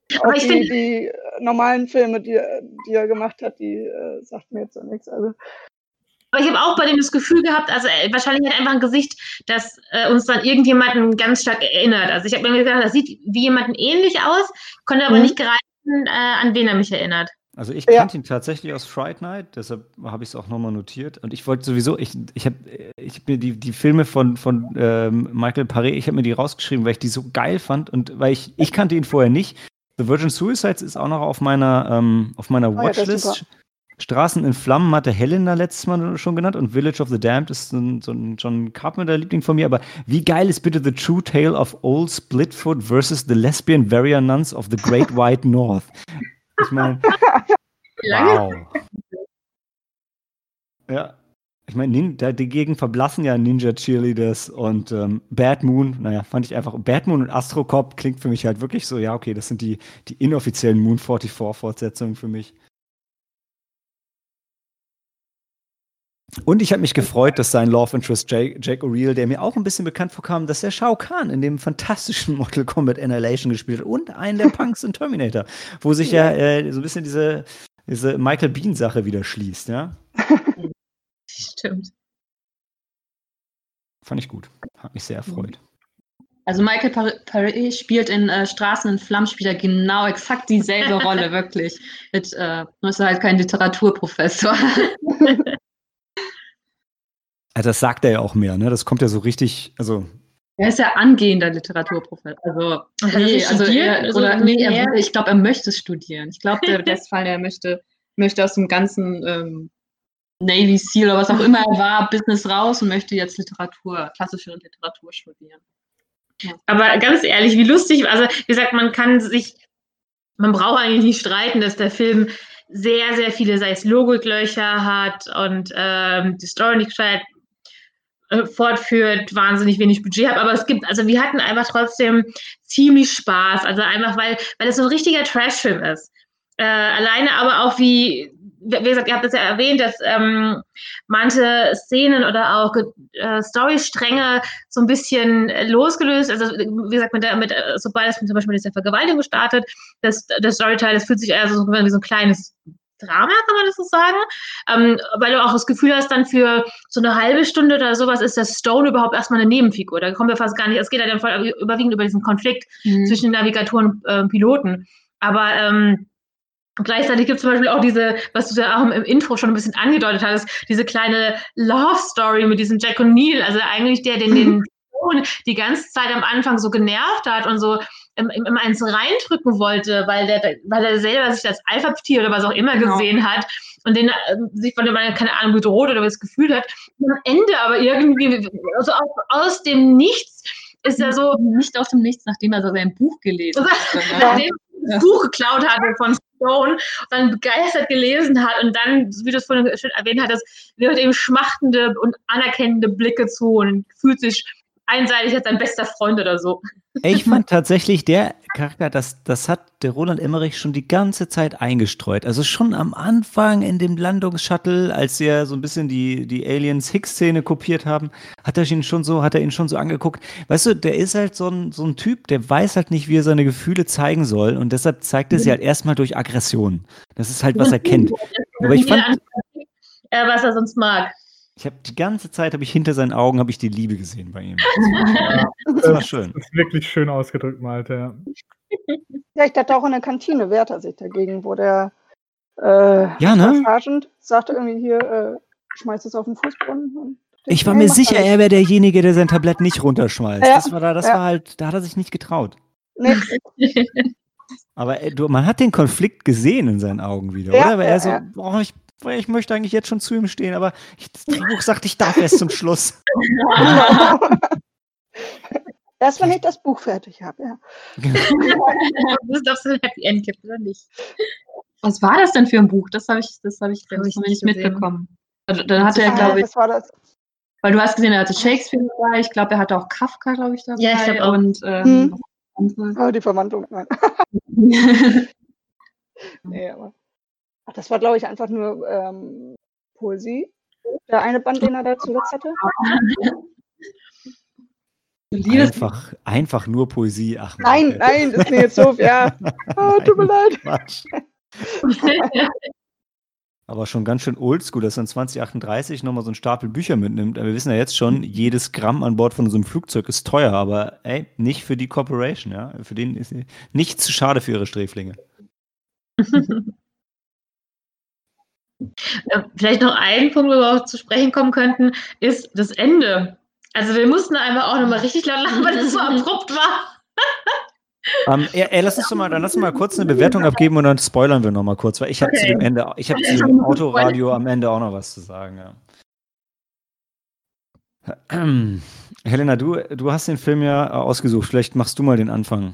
Aber ich die, die normalen Filme, die, er- die er gemacht hat, die äh, sagt mir jetzt so nichts. Also Aber ich habe auch bei dem das Gefühl gehabt, also äh, wahrscheinlich hat er einfach ein Gesicht, das äh, uns dann irgendjemanden ganz stark erinnert. Also ich habe mir gedacht, das sieht wie jemanden ähnlich aus, konnte aber Mhm. nicht greifen, äh, an wen er mich erinnert. Also ich Ja. kannte ihn tatsächlich aus Fright Night, deshalb habe ich es auch nochmal notiert. Und ich wollte sowieso, ich, ich habe ich hab mir die, die Filme von, von ähm, Michael Paré, ich habe mir die rausgeschrieben, weil ich die so geil fand und weil ich, ich kannte ihn vorher nicht. The Virgin Suicides ist auch noch auf meiner, ähm, auf meiner ja, Watchlist. super. Straßen in Flammen hatte Helena letztes Mal schon genannt und Village of the Damned ist so ein, so ein John Carpenter-Liebling von mir. Aber wie geil ist bitte The True Tale of Old Splitfoot versus the Lesbian Warrior Nuns of the Great White North? Ich meine, wow. Ja, ich meine, dagegen verblassen ja Ninja Cheerleaders und ähm, Bad Moon. Naja, fand ich einfach. Bad Moon und Astro Cop klingt für mich halt wirklich so, ja, okay, das sind die, die inoffiziellen Moon 44-Fortsetzungen für mich. Und ich habe mich gefreut, dass sein Love Interest Jake, Jake O'Reilly, der mir auch ein bisschen bekannt vorkam, dass er Shao Kahn in dem fantastischen Mortal Kombat Annihilation gespielt hat und einen der Punks in Terminator, wo sich ja, äh, so ein bisschen diese, diese Michael Bean-Sache wieder schließt, ja. Stimmt. Fand ich gut. Hat mich sehr erfreut. Also Michael Paré spielt in äh, Straßen in Flammen spielt er genau exakt dieselbe Rolle, wirklich. Mit, äh, nur ist er halt kein Literaturprofessor. Also das sagt er ja auch mehr, ne? Das kommt ja so richtig, also. Er ist ja angehender Literaturprofessor. Also, nee, also er, oder, nee, er, ich glaube, er möchte studieren. Ich glaube, der, der Fall, er möchte, möchte aus dem ganzen ähm, Navy SEAL oder was auch immer er war, Business raus und möchte jetzt Literatur, klassische Literatur studieren. Ja. Aber ganz ehrlich, wie lustig, also wie gesagt, man kann sich, man braucht eigentlich nicht streiten, dass der Film sehr, sehr viele, sei es Logiklöcher hat und ähm, die Story nicht gescheit äh, fortführt, wahnsinnig wenig Budget hat, aber es gibt, also wir hatten einfach trotzdem ziemlich Spaß, also einfach, weil, weil es so ein richtiger Trash-Film ist. Äh, alleine aber auch wie wie gesagt, ihr habt es ja erwähnt, dass ähm, manche Szenen oder auch äh, Storystränge so ein bisschen losgelöst, also wie gesagt, mit der, mit, sobald es zum Beispiel mit der Vergewaltigung startet, das, das Storyteil, das fühlt sich eher so wie so ein kleines Drama, kann man das so sagen? Ähm, weil du auch das Gefühl hast, dann für so eine halbe Stunde oder sowas ist der Stone überhaupt erstmal eine Nebenfigur. Da kommen wir fast gar nicht, es geht ja dann voll überwiegend über diesen Konflikt mhm. zwischen Navigatoren und äh, Piloten. Aber ähm, gleichzeitig gibt es zum Beispiel auch diese, was du ja auch im Intro schon ein bisschen angedeutet hattest, diese kleine Love Story mit diesem Jack O'Neill, also eigentlich der, den den die ganze Zeit am Anfang so genervt hat und so immer eins reindrücken wollte, weil der, weil er selber sich als Alpha-Tier oder was auch immer genau. gesehen hat und den äh, sich von dem, keine Ahnung, bedroht oder was gefühlt hat. Und am Ende aber irgendwie, also aus, aus dem Nichts ist er so. Nicht aus dem Nichts, nachdem er so sein Buch gelesen hat. Nachdem er das Buch geklaut hatte von Stone, dann begeistert gelesen hat und dann, wie du es vorhin schon erwähnt hattest, wird ihm schmachtende und anerkennende Blicke zu und fühlt sich einseitig als sein bester Freund oder so. Ich fand tatsächlich, der Charakter, das, das hat der Roland Emmerich schon die ganze Zeit eingestreut. Also schon am Anfang in dem Landungsshuttle, als sie ja so ein bisschen die, die Aliens-Hicks-Szene kopiert haben, hat er ihn schon so, hat er ihn schon so angeguckt. Weißt du, der ist halt so ein, so ein Typ, der weiß halt nicht, wie er seine Gefühle zeigen soll und deshalb zeigt er sie halt erstmal durch Aggression. Das ist halt, was er kennt. Aber ich fand. Äh, was er sonst mag. Ich habe die ganze Zeit habe ich hinter seinen Augen habe ich die Liebe gesehen bei ihm. ja, das war schön. Das ist wirklich schön ausgedrückt, Malte. Ja. ja, ich dachte auch in der Kantine wehrt er sich dagegen, wo der äh, ja, ne? Sergeant sagte irgendwie hier, äh, schmeißt es auf den Fußboden. Ich war mir sicher, er wäre derjenige, der sein Tablett nicht runterschmeißt. Ja, das war da, das ja. war halt, da hat er sich nicht getraut. Nee. Aber äh, du, man hat den Konflikt gesehen in seinen Augen wieder, ja, oder? Weil er so, oh, ich ich möchte eigentlich jetzt schon zu ihm stehen, aber ich, das Drehbuch sagt, ich darf erst zum Schluss. Erst wenn ich das Buch fertig habe, ja. das darfst du ein Happy End gibt, oder nicht? Was war das denn für ein Buch? Das habe ich, das habe ich, das hab ich nicht mitbekommen. Also, dann hatte er, glaube ich. Das war das. Weil du hast gesehen, er hatte Shakespeare dabei, ich glaube, er hatte auch Kafka, glaube ich, dabei. Ja, ich glaube auch. Und, ähm, hm. oh, die Verwandlung, nein. nee, aber. Ach, das war, glaube ich, einfach nur ähm, Poesie. Der eine Band, den er da zuletzt hatte. Einfach, einfach nur Poesie. Ach, nein, nein, das ist mir jetzt so, ja. Oh, tut mir leid. Aber schon ganz schön oldschool, dass er in 2038 nochmal so einen Stapel Bücher mitnimmt. Wir wissen ja jetzt schon, jedes Gramm an Bord von so einem Flugzeug ist teuer, aber ey, nicht für die Corporation, ja. Für den ist nicht zu schade für ihre Sträflinge. Äh, vielleicht noch ein Punkt, wo wir auch zu sprechen kommen könnten, ist das Ende. Also wir mussten einfach auch nochmal richtig laut lachen, weil das so abrupt war. Um, ey, ey, lass uns mal, dann lass uns mal kurz eine Bewertung abgeben und dann spoilern wir nochmal kurz, weil ich habe okay. zu dem Ende, ich habe zu dem Autoradio am Ende auch noch was zu sagen. Ja. Helena, du, du hast den Film ja ausgesucht. Vielleicht machst du mal den Anfang.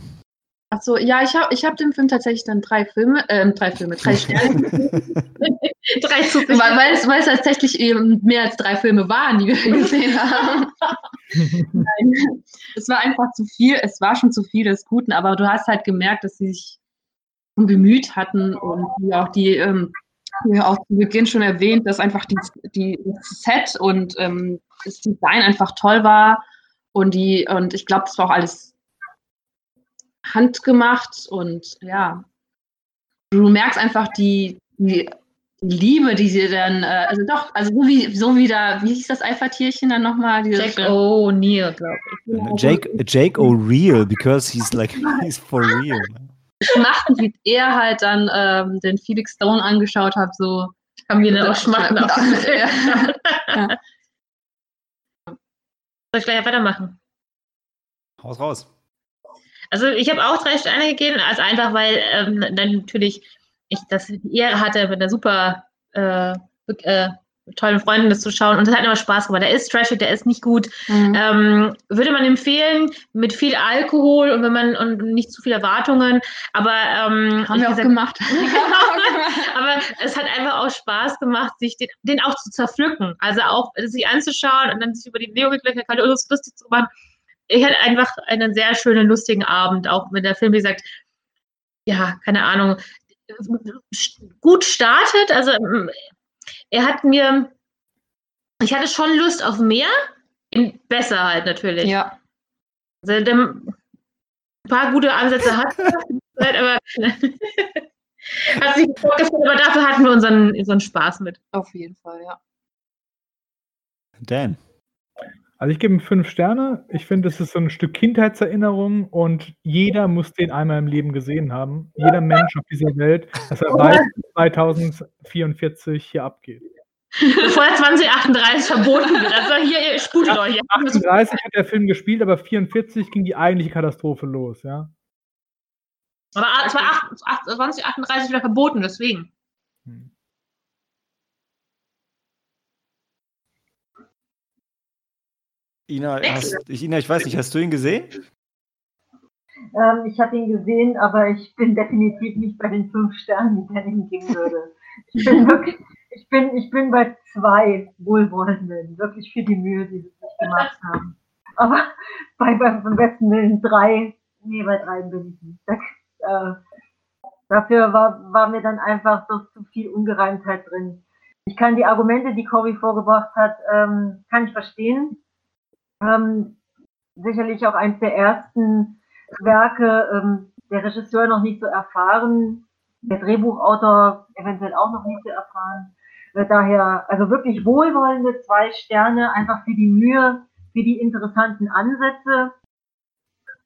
Achso, ja, ich habe ich hab dem Film tatsächlich dann drei Filme, ähm, drei Filme, drei Sterne. Drei zu weil, weil, es, weil es tatsächlich eben mehr als drei Filme waren, die wir gesehen haben. Nein, es war einfach zu viel, es war schon zu viel des Guten, aber du hast halt gemerkt, dass sie sich bemüht hatten und wie auch die, ähm, wie auch zu Beginn schon erwähnt, dass einfach die, die das Set und ähm, das Design einfach toll war und die, und ich glaube, das war auch alles handgemacht und ja, du merkst einfach die, die Liebe, die sie dann, äh, also doch, also so wie, so wie da, wie hieß das Alpha-Tierchen dann nochmal? Jack O'Neill, glaube ich. Jake, Jake O'Real, because he's like, he's for real. Schmachten, wie er halt dann ähm, den Felix Stone angeschaut hat, so. Haben wir dann auch Schmachten Ja. aufgesetzt. Ja. Soll ich gleich weitermachen? Haus raus. Also ich habe auch drei Sterne gegeben, also einfach weil ähm, dann natürlich ich das die Ehre hatte, mit einer super äh, äh, tollen Freundin das zu schauen und es hat immer Spaß gemacht. Der ist trashig, der ist nicht gut. Mhm. Ähm, würde man empfehlen mit viel Alkohol und wenn man und nicht zu viele Erwartungen, aber ähm, Haben wir auch gesagt, gemacht. aber es hat einfach auch Spaß gemacht, sich den, den auch zu zerpflücken. Also auch sich anzuschauen und dann sich über die Neogeklöcher lustig zu machen. Ich hatte einfach einen sehr schönen, lustigen Abend, auch wenn der Film, wie gesagt, ja, keine Ahnung, gut startet. Also ähm, er hat mir, ich hatte schon Lust auf mehr, in besser halt natürlich. ja. Also der ein paar gute Ansätze hat, er, aber hat sich fortgeführt, aber dafür hatten wir unseren, unseren Spaß mit. Auf jeden Fall, ja. Dan. Also ich gebe ihm fünf Sterne. Ich finde, es ist so ein Stück Kindheitserinnerung und jeder muss den einmal im Leben gesehen haben. Jeder Mensch auf dieser Welt, dass er weiß, was 2044 hier abgeht. Bevor er 2038 verboten wird. Also hier, ihr sputet euch. 38 hat der Film gespielt, aber 44 ging die eigentliche Katastrophe los, ja. Aber 2038 wieder verboten, deswegen. Hm. Ina, hast, ich, Ina, ich weiß nicht, hast du ihn gesehen? Ähm, ich habe ihn gesehen, aber ich bin definitiv nicht bei den fünf Sternen, die er ihm geben würde. Ich bin wirklich, ich bin, ich bin bei zwei Wohlwollenden, wirklich für die Mühe, die sie sich gemacht haben. Aber bei, bei vom besten Willen drei, nee, bei drei bin ich nicht. Da, äh, dafür war, war mir dann einfach doch zu viel Ungereimtheit drin. Ich kann die Argumente, die Cory vorgebracht hat, ähm, kann ich verstehen. Ähm, sicherlich auch eins der ersten Werke, ähm, der Regisseur noch nicht so erfahren, der Drehbuchautor eventuell auch noch nicht so erfahren. Äh, daher, also wirklich wohlwollende zwei Sterne, einfach für die Mühe, für die interessanten Ansätze,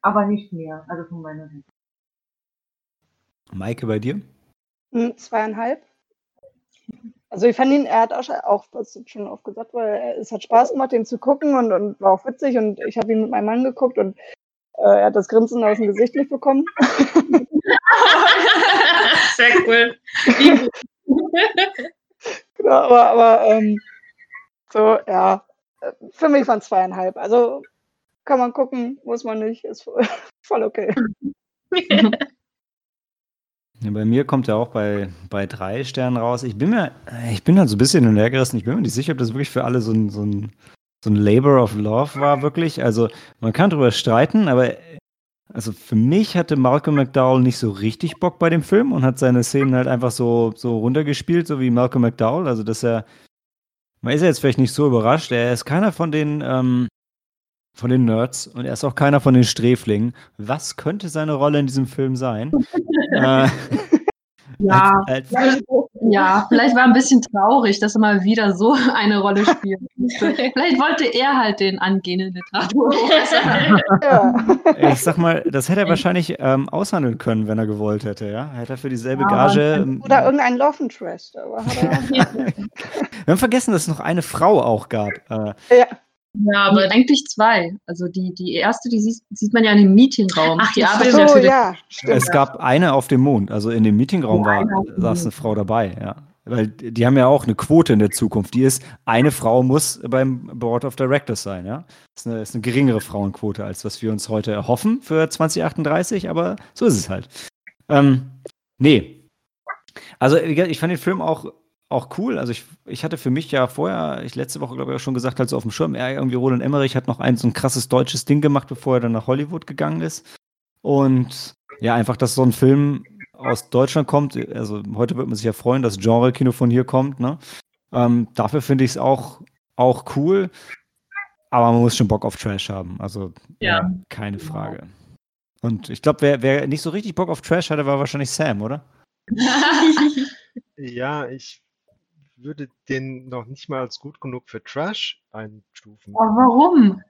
aber nicht mehr, also von meiner Seite. Maike, bei dir? Hm, zweieinhalb. Also ich fand ihn, er hat auch, auch schon oft gesagt, weil es hat Spaß gemacht, den zu gucken und, und war auch witzig und ich habe ihn mit meinem Mann geguckt und äh, er hat das Grinsen aus dem Gesicht nicht bekommen. Sehr cool. Genau, aber, aber ähm, so, ja, für mich waren zweieinhalb. Also kann man gucken, muss man nicht, ist voll okay. Ja, bei mir kommt er auch bei, bei drei Sternen raus. Ich bin mir, ich bin halt so ein bisschen hin und her gerissen. Ich bin mir nicht sicher, ob das wirklich für alle so ein, so ein, so ein Labor of Love war, wirklich. Also, man kann drüber streiten, aber also für mich hatte Malcolm McDowell nicht so richtig Bock bei dem Film und hat seine Szenen halt einfach so, so runtergespielt, so wie Malcolm McDowell. Also, dass er, man ist ja jetzt vielleicht nicht so überrascht, er ist keiner von den, ähm, von den Nerds und er ist auch keiner von den Sträflingen. Was könnte seine Rolle in diesem Film sein? äh, Ja, als, als, ja, vielleicht war ein bisschen traurig, dass er mal wieder so eine Rolle spielt. vielleicht wollte er halt den angehenden Literatur. Ja. ich sag mal, das hätte er wahrscheinlich ähm, aushandeln können, wenn er gewollt hätte, ja? Hätte er für dieselbe Ja, Gage. ähm, Oder irgendein Love Interest. Aber hat er, Wir haben vergessen, dass es noch eine Frau auch gab. Äh, ja, Ja, Aber aber eigentlich zwei. Also die, die erste, die sieht, sieht man ja in dem Meetingraum. Ach, die arbeitet so, natürlich. ja, stimmt. es gab eine auf dem Mond, also in dem Meetingraum Ja, war, saß eine Frau dabei, ja. weil die haben ja auch eine Quote in der Zukunft. Die ist, eine Frau muss beim Board of Directors sein, ja. Das ist eine, ist eine geringere Frauenquote, als was wir uns heute erhoffen für 2038, aber so ist es halt. Ähm, nee. Also, ich fand den Film auch, auch cool. Also, ich, ich hatte für mich ja vorher, ich letzte Woche, glaube ich, auch schon gesagt, halt so auf dem Schirm, er irgendwie Roland Emmerich hat noch ein so ein krasses deutsches Ding gemacht, bevor er dann nach Hollywood gegangen ist. Und ja, einfach, dass so ein Film aus Deutschland kommt, also heute wird man sich ja freuen, dass Genre-Kino von hier kommt, ne? Ähm, dafür finde ich es auch, auch cool, aber man muss schon Bock auf Trash haben. Also, ja, ja keine. Frage. Und ich glaube, wer, wer nicht so richtig Bock auf Trash hatte, war wahrscheinlich Sam, oder? ja, ich würde den noch nicht mal als gut genug für Trash einstufen. Aber warum?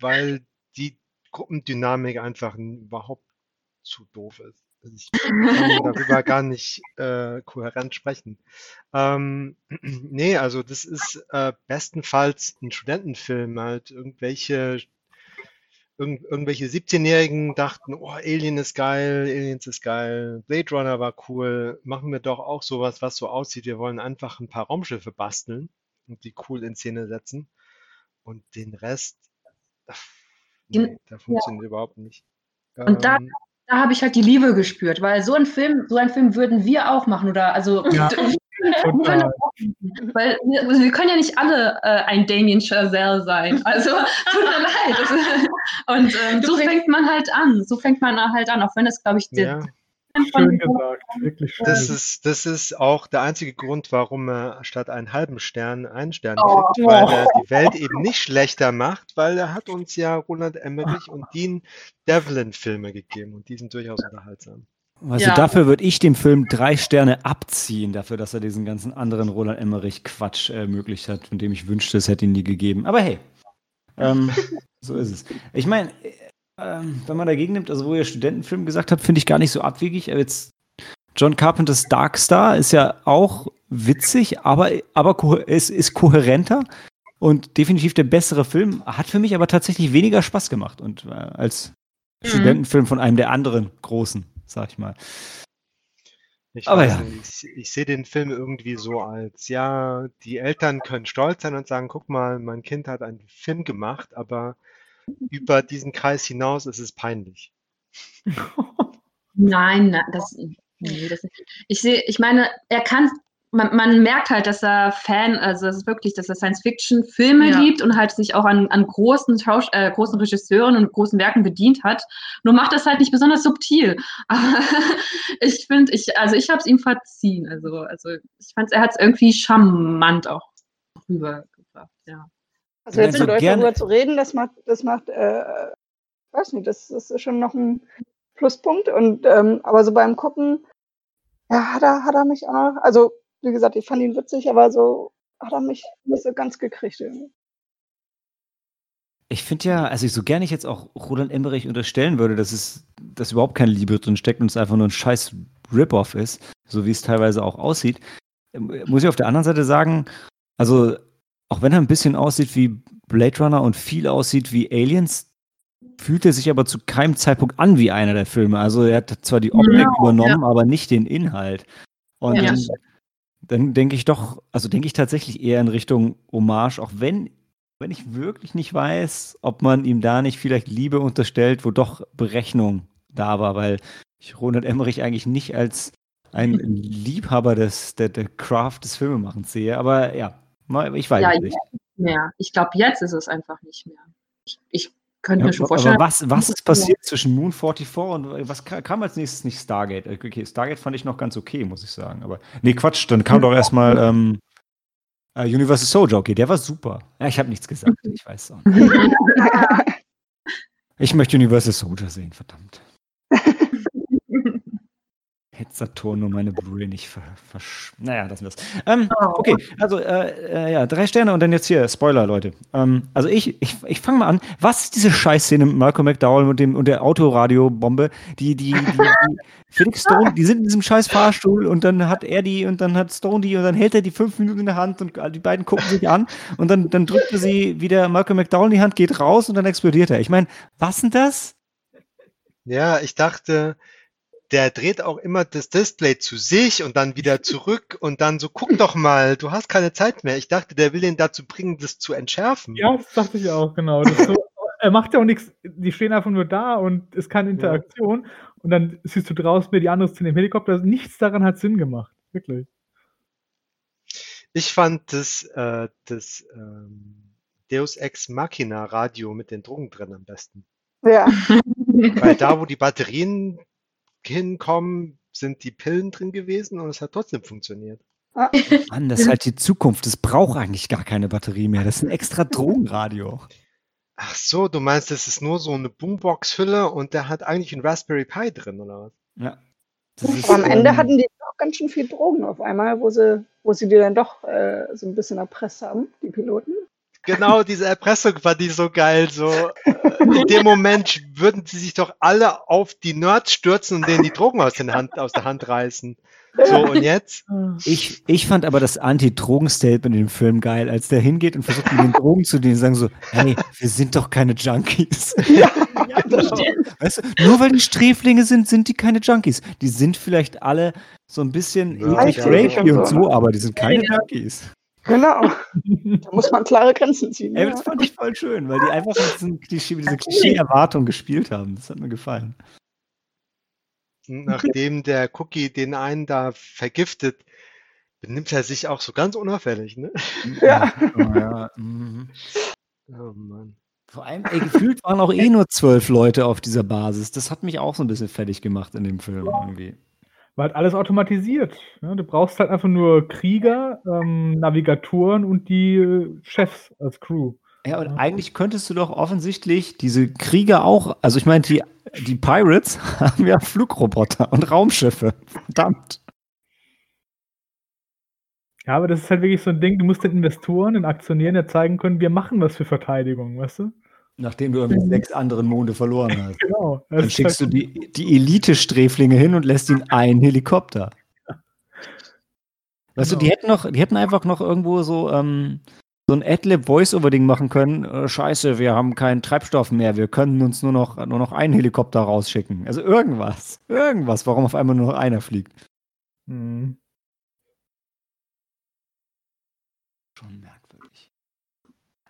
Weil die Gruppendynamik einfach überhaupt zu doof ist. Also ich kann darüber gar nicht äh, kohärent sprechen. Ähm, nee, also das ist äh, bestenfalls ein Studentenfilm, halt irgendwelche irgend, irgendwelche 17-Jährigen dachten, oh, Alien ist geil, Aliens ist geil, Blade Runner war cool, machen wir doch auch sowas, was so aussieht. Wir wollen einfach ein paar Raumschiffe basteln und die cool in Szene setzen. Und den Rest, nee, der funktioniert ja. überhaupt nicht. Und da ähm, da habe ich halt die Liebe gespürt, weil so ein Film, so einen Film würden wir auch machen oder also ja. weil wir, also wir, können ja nicht alle äh, ein Damien Chazelle sein. Also tut mir leid. Und ähm, so fängt man halt an. So fängt man halt an, auch wenn es, glaube ich, ja. Schön gesagt, wirklich schön. Das ist, das ist auch der einzige Grund, warum er statt einen halben Stern einen Stern oh. kriegt, weil er die Welt eben nicht schlechter macht, weil er hat uns ja Roland Emmerich und Dean Devlin Filme gegeben und die sind durchaus unterhaltsam. Also ja. dafür würde ich dem Film drei Sterne abziehen, dafür, dass er diesen ganzen anderen Roland Emmerich Quatsch ermöglicht hat, von dem ich wünschte, es hätte ihn nie gegeben. Aber hey, ähm, so ist es. Ich meine, ähm, wenn man dagegen nimmt, also wo ihr Studentenfilm gesagt habt, finde ich gar nicht so abwegig. Aber jetzt John Carpenters Dark Star ist ja auch witzig, aber, aber es ist kohärenter und definitiv der bessere Film. Hat für mich aber tatsächlich weniger Spaß gemacht und äh, als mhm. Studentenfilm von einem der anderen großen, sag ich mal. Ich aber ja. ich, ich sehe den Film irgendwie so als, ja, die Eltern können stolz sein und sagen, guck mal, mein Kind hat einen Film gemacht, aber über diesen Kreis hinaus ist es peinlich. Nein, nein das, nee, das ich sehe, ich meine, er kann, man, man, merkt halt, dass er Fan, also das ist wirklich, dass er Science-Fiction-Filme ja. liebt und halt sich auch an, an großen, Schaus äh, großen Regisseuren und großen Werken bedient hat. Nur macht das halt nicht besonders subtil. Aber ich finde, ich, also ich habe es ihm verziehen. Also, also ich fand, er hat es irgendwie charmant auch rübergebracht, ja. Also jetzt mit euch darüber zu reden, das macht, das macht, äh, weiß nicht, das, das ist schon noch ein Pluspunkt. Und ähm, aber so beim Gucken, ja, hat er, hat er mich auch noch, also wie gesagt, ich fand ihn witzig, aber so hat er mich nicht so ganz gekriegt irgendwie. Ich finde ja, also so gerne ich jetzt auch Roland Emmerich unterstellen würde, dass es, dass überhaupt keine Liebe drin steckt und es einfach nur ein scheiß Rip-Off ist, so wie es teilweise auch aussieht, muss ich auf der anderen Seite sagen, also auch wenn er ein bisschen aussieht wie Blade Runner und viel aussieht wie Aliens, fühlt er sich aber zu keinem Zeitpunkt an wie einer der Filme. Also er hat zwar die Optik ja, übernommen, ja. aber nicht den Inhalt. Und ja. Dann, denke ich doch, also denke ich tatsächlich eher in Richtung Hommage, auch wenn, wenn ich wirklich nicht weiß, ob man ihm da nicht vielleicht Liebe unterstellt, wo doch Berechnung da war, weil ich Ronald Emmerich eigentlich nicht als ein Liebhaber des, der, der Craft des Filmemachens sehe. Aber ja, ich weiß ja, nicht. mehr. Ich glaube, jetzt ist es einfach nicht mehr. Ich, ich könnte ja, mir schon vorstellen. Aber was, was ist passiert ja. zwischen Moon 44 und was kam als nächstes nicht Stargate? Äh, okay, Stargate fand ich noch ganz okay, muss ich sagen. Aber nee, Quatsch, dann kam doch erstmal ähm, uh, Universal Soldier. Okay, der war super. Ja, ich habe nichts gesagt, ich weiß auch nicht. ich möchte Universal Soldier sehen, verdammt. Hätte Saturn nur meine Blu-ray nicht ver, versch Naja, lassen wir es. Ähm, oh. Okay, also äh, äh, ja, drei Sterne und dann jetzt hier, Spoiler, Leute. Ähm, also ich, ich, ich fange mal an. Was ist diese Scheißszene mit Malcolm McDowell und, dem, und der Autoradiobombe? Die, die, die, die Felix Stone, die sind in diesem scheiß Fahrstuhl und dann hat er die und dann hat Stone die und dann hält er die fünf Minuten in der Hand und die beiden gucken sich an und dann, dann drückt er sie wieder Malcolm McDowell in die Hand, geht raus und dann explodiert er. Ich meine, was denn das? Ja, ich dachte, der dreht auch immer das Display zu sich und dann wieder zurück und dann so, guck doch mal, du hast keine Zeit mehr. Ich dachte, der will ihn dazu bringen, das zu entschärfen. Ja, das dachte ich auch, genau. So, er macht ja auch nichts, die stehen einfach nur da und es ist keine Interaktion. Und dann siehst du draußen mir die andere Szene im Helikopter. Nichts daran hat Sinn gemacht. Wirklich. Ich fand das, äh, das ähm, Deus Ex Machina Radio mit den Drogen drin am besten. Ja. Weil da, wo die Batterien hinkommen, sind die Pillen drin gewesen und es hat trotzdem funktioniert. Mann, das ist halt die Zukunft. Es braucht eigentlich gar keine Batterie mehr. Das ist ein extra Drogenradio. Ach so, du meinst, das ist nur so eine Boombox-Hülle und der hat eigentlich einen Raspberry Pi drin, oder was? Ja. Aber am Ende ähm, hatten die doch ganz schön viel Drogen auf einmal, wo sie, wo sie die dann doch äh, so ein bisschen erpresst haben, die Piloten. Genau, diese Erpressung war die so geil. So äh, in dem Moment würden sie sich doch alle auf die Nerds stürzen und denen die Drogen aus, den Hand, aus der Hand reißen. So, und jetzt? Ich, ich fand aber das Anti-Drogen-Statement in dem Film geil, als der hingeht und versucht, mit den Drogen zu dienen, sagen so, hey, wir sind doch keine Junkies. Ja, genau. Weißt du, nur weil die Sträflinge sind, sind die keine Junkies. Die sind vielleicht alle so ein bisschen Ja, ja, rapey ja. und so, aber die sind keine Junkies. Genau. Da muss man klare Grenzen ziehen. Ey, Ja. das fand ich voll schön, weil die einfach mit Klischee, mit dieser Klischee-Erwartung gespielt haben. Das hat mir gefallen. Nachdem der Cookie den einen da vergiftet, benimmt er sich auch so ganz unauffällig, ne? Ja. Oh, ja. mhm. Oh Mann. Vor allem, ey, gefühlt waren auch eh nur zwölf Leute auf dieser Basis. Das hat mich auch so ein bisschen fertig gemacht in dem Film irgendwie. War halt alles automatisiert. Ne? Du brauchst halt einfach nur Krieger, ähm, Navigatoren und die äh, Chefs als Crew. Ja, und eigentlich könntest du doch offensichtlich diese Krieger auch, also ich meine, die, die Pirates haben ja Flugroboter und Raumschiffe. Verdammt. Ja, aber das ist halt wirklich so ein Ding, du musst den Investoren, den Aktionären ja zeigen können, wir machen was für Verteidigung, weißt du? Nachdem du irgendwie sechs andere Monde verloren hast. Genau. Dann schickst du halt- die, die Elite-Sträflinge hin und lässt ihnen einen Helikopter. Weißt du, die Genau. hätten noch, die hätten einfach noch irgendwo so, ähm, so ein Adlib Voice-Over-Ding machen können. Äh, scheiße, wir haben keinen Treibstoff mehr, wir können uns nur noch, nur noch einen Helikopter rausschicken. Also irgendwas. Irgendwas, warum auf einmal nur noch einer fliegt. Mhm. Schon merkwürdig.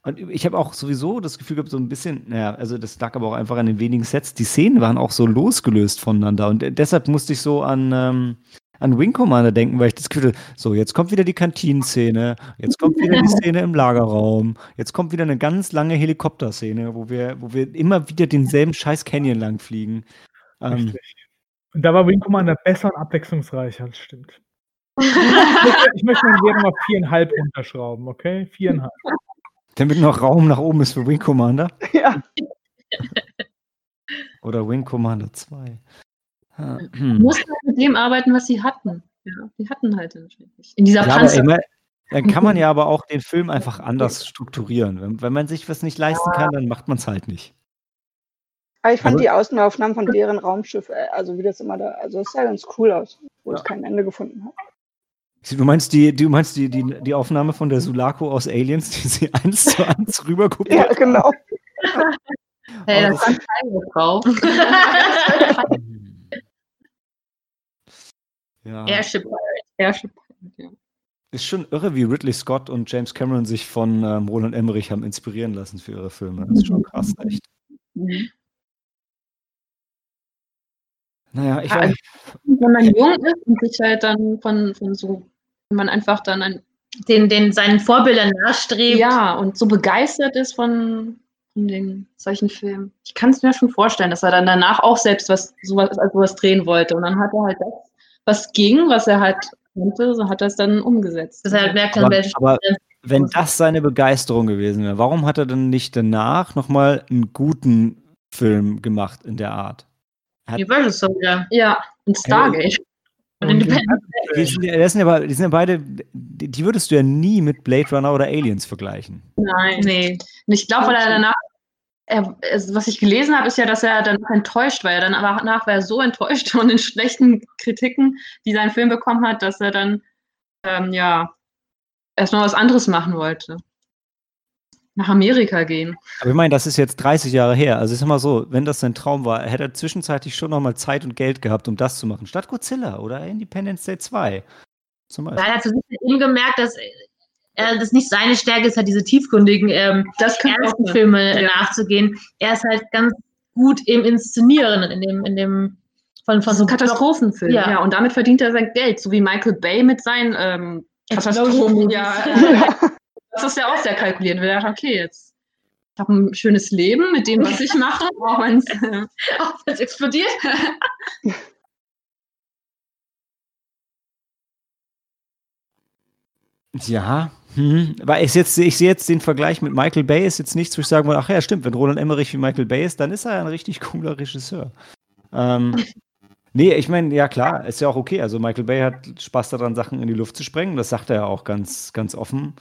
Und ich habe auch sowieso das Gefühl gehabt, so ein bisschen, naja, also das lag aber auch einfach an den wenigen Sets. Die Szenen waren auch so losgelöst voneinander. Und äh, deshalb musste ich so an, ähm, an Wing Commander denken, weil ich das Gefühl hatte, so, jetzt kommt wieder die Kantinenszene, jetzt kommt wieder die Szene im Lagerraum, jetzt kommt wieder eine ganz lange Helikopterszene, wo wir, wo wir immer wieder denselben scheiß Canyon lang fliegen. Ähm, Richtig. Und da war Wing Commander besser und abwechslungsreicher, das stimmt. Ich möchte- Ich möchte meinen Wert mal viereinhalb runterschrauben, okay? Viereinhalb. Damit noch Raum nach oben ist für Wing Commander. Ja. Oder Wing Commander 2. Ah, Man hm. mussten halt mit dem arbeiten, was sie hatten. Ja, die hatten halt nicht. In dieser Ja, Panzer. immer, dann kann man ja aber auch den Film einfach anders strukturieren. Wenn, wenn man sich was nicht leisten kann, dann macht man es halt nicht. Aber ich fand Aber- die Außenaufnahmen von deren Raumschiff, äh, also wie das immer da, also es sah ganz cool aus, wo es kein Ende gefunden hat. Du meinst die, du meinst die, die, die Aufnahme von der Sulako aus Aliens, die sie eins zu eins rüberkopiert? Ja, genau. Hey, das war eine kleine Frau. Ja. Airship Pirate. Airship Pirate, ja. Ist schon irre, wie Ridley Scott und James Cameron sich von ähm, Roland Emmerich haben inspirieren lassen für ihre Filme. Das ist schon krass, echt. Mhm. Naja, ich weiß. Wenn man jung ist und sich halt dann von, von so, wenn man einfach dann ein, Den, den seinen Vorbildern nachstrebt. ja, und so begeistert ist von, von den solchen Filmen. Ich kann es mir schon vorstellen, dass er dann danach auch selbst was sowas, also sowas drehen wollte. Und dann hat er halt das, was ging, was er halt konnte, so hat er es dann umgesetzt. Dass er halt merkt, Aber, welche aber wenn das seine Begeisterung gewesen wäre, warum hat er dann nicht danach nochmal einen guten Film gemacht in der Art? Universal Soldier. ja, und Stargate. Und Independence Die sind, ja, das sind, ja, die sind ja beide, die, die würdest du ja nie mit Blade Runner oder Aliens vergleichen. Nein. Nee. Und ich glaube, weil er danach, er, was ich gelesen habe, ist ja, dass er danach enttäuscht war. Er dann aber danach war er so enttäuscht von den schlechten Kritiken, die sein Film bekommen hat, dass er dann, ähm, ja, erstmal was anderes machen wollte. Nach Amerika gehen. Aber ich meine, das ist jetzt 30 Jahre her. Also ich sag mal so, wenn das sein Traum war, hätte er zwischenzeitlich schon noch mal Zeit und Geld gehabt, um das zu machen. Statt Godzilla oder Independence Day 2. Zum Beispiel. Er hat für sich eben gemerkt, dass äh, das nicht seine Stärke ist, halt diese tiefgründigen ähm, ernsten. Filme Ja. nachzugehen. Er ist halt ganz gut im Inszenieren, in dem, in dem von, von So so ein Katastrophenfilm. Ja. Ja. und damit verdient er sein Geld, so wie Michael Bay mit seinen ähm, Katastrophen. Ja, das ist ja auch sehr kalkulierend. Wir dachten, okay, jetzt ich habe ein schönes Leben mit dem, was ich mache, auch wenn es äh, Auch wenn es explodiert. Ja, hm. weil ich jetzt, ich sehe jetzt den Vergleich mit Michael Bay ist jetzt nichts, wo ich sagen würde, ach ja, stimmt, wenn Roland Emmerich wie Michael Bay ist, dann ist er ein richtig cooler Regisseur. Ähm, nee, ich meine, ja klar, ist ja auch okay. Also Michael Bay hat Spaß daran, Sachen in die Luft zu sprengen. Das sagt er ja auch ganz, ganz offen.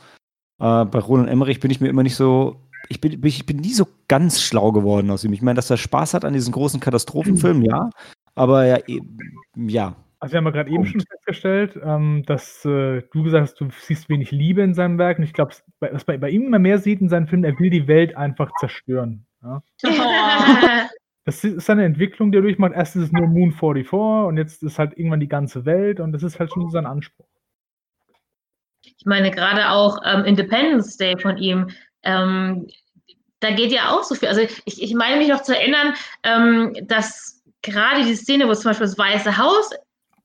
Äh, bei Roland Emmerich bin ich mir immer nicht so, ich bin, ich bin nie so ganz schlau geworden aus ihm. Ich meine, dass er Spaß hat an diesen großen Katastrophenfilmen, ja. Aber ja, eben, ja, Also wir haben ja gerade eben schon festgestellt, ähm, dass äh, du gesagt hast, du siehst wenig Liebe in seinem Werk. Und ich glaube, was man bei ihm immer mehr sieht in seinen Filmen, er will die Welt einfach zerstören. Ja? Das ist eine Entwicklung, die er durchmacht. Erst ist es nur Moon 44 und jetzt ist halt irgendwann die ganze Welt und das ist halt schon sein Anspruch. Ich meine, gerade auch ähm, Independence Day von ihm, ähm, da geht ja auch so viel. Also ich, ich meine mich noch zu erinnern, ähm, dass gerade die Szene, wo zum Beispiel das Weiße Haus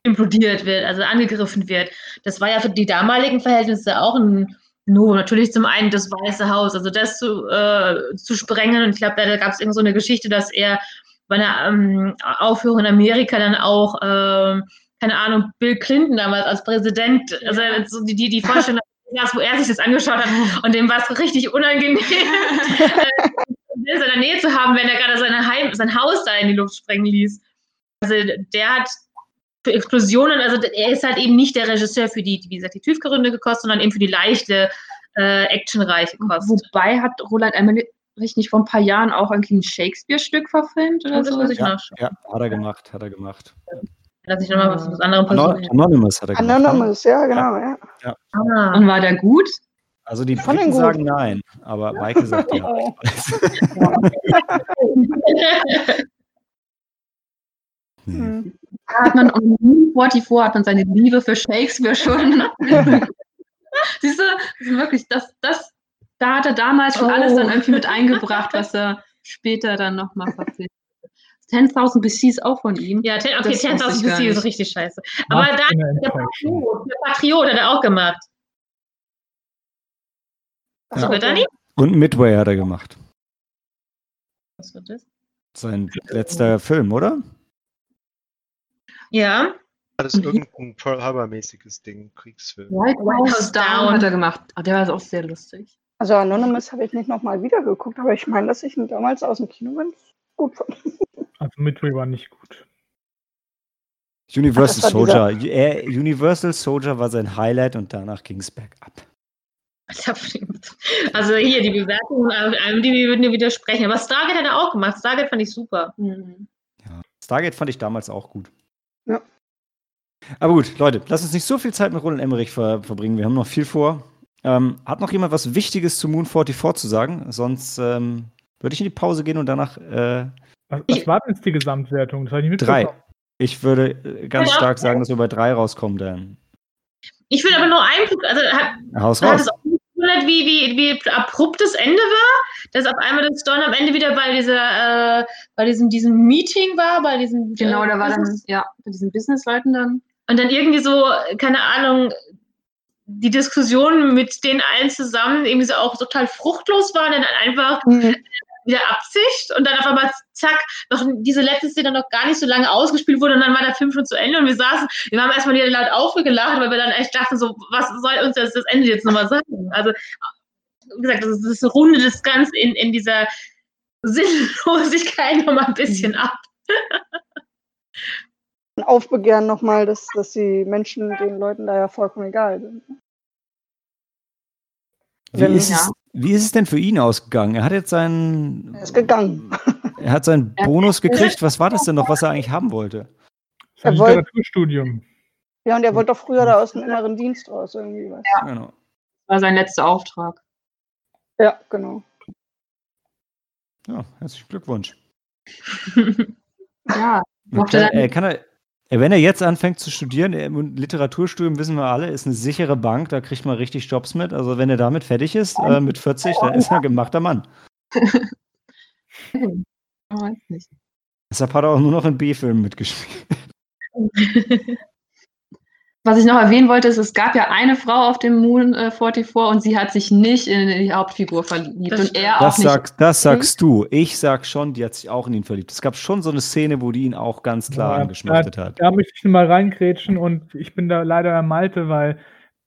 implodiert wird, also angegriffen wird, das war ja für die damaligen Verhältnisse auch ein No, natürlich zum einen das Weiße Haus, also das zu, äh, zu sprengen. Und ich glaube, da, gab es irgend so eine Geschichte, dass er bei einer ähm, Aufführung in Amerika dann auch, ähm, keine Ahnung, Bill Clinton damals als Präsident, also so die, die, die Vorstellung, wo er sich das angeschaut hat und dem war es richtig unangenehm, äh, in seiner Nähe zu haben, wenn er gerade seine Heim, sein Haus da in die Luft sprengen ließ. Also der hat für Explosionen, also er ist halt eben nicht der Regisseur für die, wie gesagt, die tiefgeründe Kost, sondern eben für die leichte, äh, actionreiche Kost. Wobei hat Roland Emmerich nicht vor ein paar Jahren auch ein Shakespeare-Stück verfilmt oder das so? muss ich Ja. nachschauen. ja, hat er gemacht, hat er gemacht. Dass ich nochmal was, was anderem Ano versuche. Anonymous hat er gemacht. ne? Anonymous, ja, genau, ja. Ah. Und war der gut? Also die Briten sagen nein, aber Maike sagt ja. Oh. Hm. Da hat man um 44 hat man seine Liebe für Shakespeare schon. Siehst du, das ist wirklich, das, das, da hat er damals schon Oh. alles dann irgendwie mit eingebracht, was er später dann nochmal verfilmt. 10.000 BC ist auch von ihm. Ja, ten, okay, Das wusste 10.000 ich gar BC ist richtig scheiße. Aber da, der. Patriot, der Patriot hat er auch gemacht. Ach Ja. so, Dani? Und Midway hat er gemacht. Was wird das? Sein letzter Film, oder? Ja, Das ist irgendein Pearl Harbor-mäßiges Ding, Kriegsfilm. White White House Down hat er gemacht. Ah, der war auch sehr lustig. Also Anonymous habe ich nicht nochmal wiedergeguckt, aber ich meine, dass ich ihn damals aus dem Kino ganz gut fand. Also Midway war nicht gut. Universal Ach, Soldier. Er, Universal Soldier war sein Highlight und danach ging es bergab. also hier die Bewertungen, die würden dir widersprechen. Aber Stargate hat er auch gemacht. Stargate fand ich super. Mhm. Ja. Stargate fand ich damals auch gut. Ja. Aber gut, Leute, lasst uns nicht so viel Zeit mit Roland Emmerich ver verbringen. Wir haben noch viel vor. Ähm, hat noch jemand was Wichtiges zu Moon 44 zu sagen? Sonst ähm, würde ich in die Pause gehen und danach äh, Was, Ich- was war denn jetzt die Gesamtwertung? Das habe ich nicht drei. Ich würde äh, ganz Ja. stark sagen, dass wir bei drei rauskommen, dann. Ich will aber nur einen Punkt, also hat, Haus hat raus. es auch nicht gewundert, wie, wie, wie abrupt das Ende war, dass auf einmal das Storm am Ende wieder bei dieser, äh, bei diesem, diesem Meeting war, bei diesem Genau, äh, da war dann, Business- ja, bei diesen Businessleuten dann. und dann irgendwie so, keine Ahnung, die Diskussion mit den allen zusammen irgendwie so auch total fruchtlos war, dann einfach Mhm. Wieder Absicht und dann auf einmal zack, noch diese letzte Szene noch gar nicht so lange ausgespielt wurde und dann war der Film schon zu Ende und wir saßen, wir haben erstmal wieder laut aufgelacht, weil wir dann echt dachten so, was soll uns das, das Ende jetzt nochmal sagen? Also, wie gesagt, das, ist, das rundet das Ganze in, in dieser Sinnlosigkeit nochmal ein bisschen ab. Aufbegehren nochmal, dass, dass die Menschen den Leuten da ja vollkommen egal sind. Wie Wenn- ist, es, wie ist es denn für ihn ausgegangen? Er hat jetzt seinen. Er ist gegangen. Er hat seinen Ja. Bonus gekriegt. Was war das denn noch, was er eigentlich haben wollte? Sein Er wollte- Literaturstudium. Ja, und er wollte doch früher da aus dem inneren Dienst raus irgendwie was. Genau. war sein letzter Auftrag. Ja, genau. Ja, herzlichen Glückwunsch. Ja, dann- er kann er- wenn er jetzt anfängt zu studieren, er- Literaturstudium wissen wir alle, ist eine sichere Bank, da kriegt man richtig Jobs mit. Also wenn er damit fertig ist, äh, mit 40, dann ist er ein gemachter Mann. Nicht. Deshalb hat er auch nur noch in B-Filmen mitgespielt. Was ich noch erwähnen wollte, ist, es gab ja eine Frau auf dem Moon äh, 44 und sie hat sich nicht in die Hauptfigur verliebt. Das und er auch Das, nicht. sagst, das sagst du. Ich sag schon, die hat sich auch in ihn verliebt. Es gab schon so eine Szene, wo die ihn auch ganz klar Ja, angeschmachtet hat. Da möchte ich mal reingrätschen und ich bin da leider Malte, weil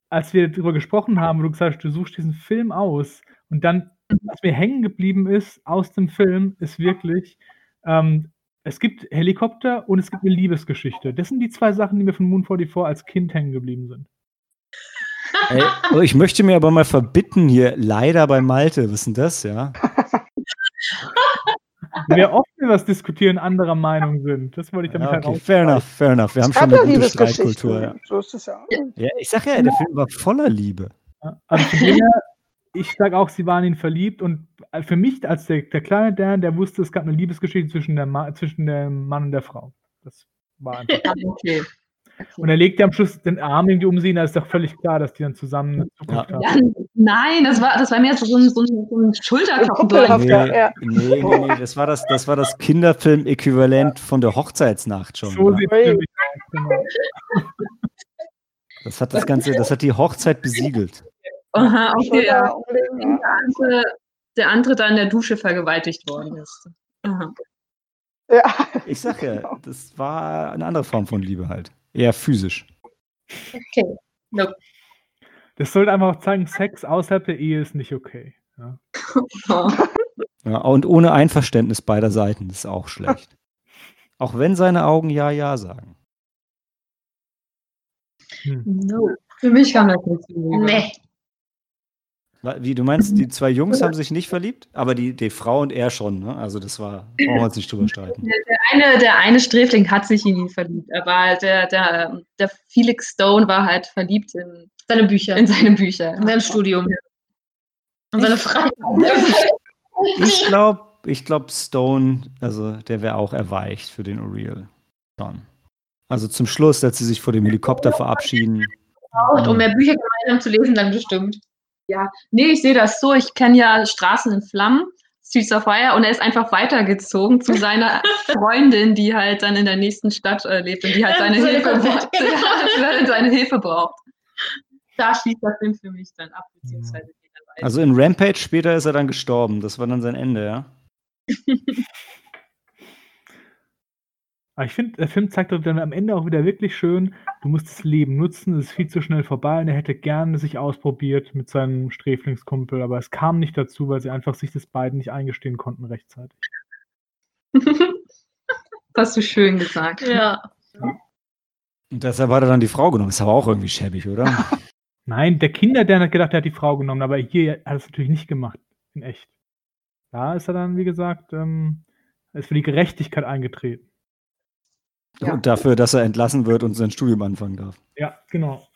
als wir darüber gesprochen haben, wo du gesagt hast, du suchst diesen Film aus und dann, was mir hängen geblieben ist aus dem Film, ist wirklich, ähm, es gibt Helikopter und es gibt eine Liebesgeschichte. Das sind die zwei Sachen, die mir von Moon 44 als Kind hängen geblieben sind. Ey, oh, ich möchte mir aber mal verbitten hier, leider bei Malte. Denn das, ja? Wer oft über das Diskutieren anderer Meinung sind, das wollte ich damit ja halt okay, auch. fair enough, fair enough. Wir haben schon eine gute Streitkultur. Ja. So ist es ja. ja, ich sag ja, der Film war voller Liebe. Ja, Also von dem her, ich sage auch, sie waren in ihn verliebt und für mich als der, der kleine Dan, der wusste, es gab eine Liebesgeschichte zwischen, der Ma zwischen dem Mann und der Frau. Das war einfach. Okay. Und er legt ja am Schluss den Arm irgendwie um sie, da ist doch völlig klar, dass die dann zusammen eine Zukunft Ja. haben. Ja, nein, das war, das war mehr so ein, so ein, so ein Schulterklopfen. Kuppelhaft. Nee, Ja, nee, nee, nee, das war das, das, war das Kinderfilm-Äquivalent von der Hochzeitsnacht schon. So ja. sieht es. Genau. Das hat das Ganze, das hat die Hochzeit besiegelt. Aha, okay, ja. Umlegen. Der andere, der andere da in der Dusche vergewaltigt worden ist. Aha. Ja. Ich sag ja, das war eine andere Form von Liebe halt. Eher physisch. Okay. Nope. Das sollte einfach auch zeigen, Sex außerhalb der Ehe ist nicht okay. Ja. Oh. Ja, und ohne Einverständnis beider Seiten ist auch schlecht. Auch wenn seine Augen Ja, Ja sagen. Hm. No. Für mich kam das nicht so. Nee. Wie, du meinst, die zwei Jungs haben sich nicht verliebt? Aber die, die Frau und er schon, ne? Also das war, brauchen wir uns nicht drüber streiten. Der eine, der eine Sträfling hat sich in ihn verliebt, aber der, der, der Felix Stone war halt verliebt in, Seine Bücher. in seine Bücher. In seinem Studium. Und seine Freizeit. Ich glaube, ich glaub Stone, also der wäre auch erweicht für den Uriel. Schon. Also zum Schluss, als sie sich vor dem Helikopter verabschieden. braucht, um mehr Bücher gemeinsam zu lesen, dann bestimmt. Nee, ich sehe das so. Ich kenne ja Straßen in Flammen, Streets of Fire, und er ist einfach weitergezogen zu seiner Freundin, die halt dann in der nächsten Stadt äh, lebt und die halt seine Hilfe braucht. Ja, seine Hilfe braucht. Da schließt der Film für mich dann ab, beziehungsweise. Also in Rampage später ist er dann gestorben. Das war dann sein Ende, ja? Aber ich finde, der Film zeigt doch dann am Ende auch wieder wirklich schön, du musst das Leben nutzen, es ist viel zu schnell vorbei und er hätte gerne sich ausprobiert mit seinem Sträflingskumpel, aber es kam nicht dazu, weil sie einfach sich das beiden nicht eingestehen konnten rechtzeitig. Das hast du schön gesagt. Ja. Und deshalb hat er dann die Frau genommen. Ist aber auch irgendwie schäbig, oder? Nein, der Kinder, der hat gedacht, er hat die Frau genommen, aber hier hat er es natürlich nicht gemacht, in echt. Da ist er dann, wie gesagt, ähm, ist für die Gerechtigkeit eingetreten. Ja. Und dafür, dass er entlassen wird und sein Studium anfangen darf. Ja, genau.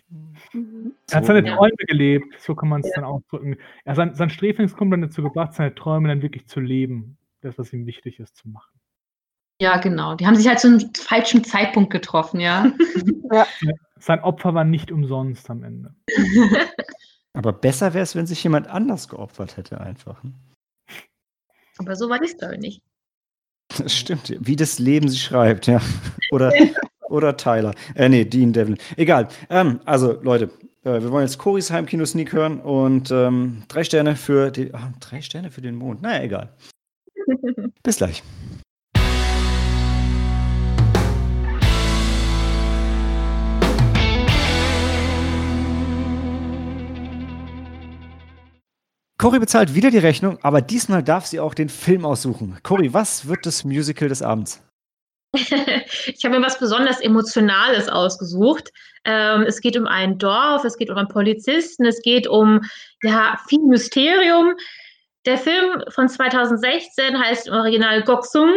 Mhm. Er hat seine ja. Träume gelebt, so kann man es dann ausdrücken. Er hat sein, sein Sträflingskumpel dazu gebracht, seine Träume dann wirklich zu leben. Das, was ihm wichtig ist, zu machen. Ja, genau. Die haben sich halt zu einem falschen Zeitpunkt getroffen, ja. Sein Opfer war nicht umsonst am Ende. Aber besser wäre es, wenn sich jemand anders geopfert hätte, einfach. ne? Aber so war die Story nicht. Das stimmt. Wie das Leben sie schreibt, ja. Oder, oder Tyler. Äh, nee, Dean Devlin. Egal. Ähm, also, Leute, äh, wir wollen jetzt Coris Heimkino-Sneak hören und ähm, drei Sterne für die. Ah, drei Sterne für den Mond. Naja, egal. Bis gleich. Cory bezahlt wieder die Rechnung, aber diesmal darf sie auch den Film aussuchen. Cory, was wird das Musical des Abends? ich habe mir was besonders Emotionales ausgesucht. Ähm, es geht um ein Dorf, es geht um einen Polizisten, es geht um ja, viel Mysterium. Der Film von 2016 heißt im Original Goksung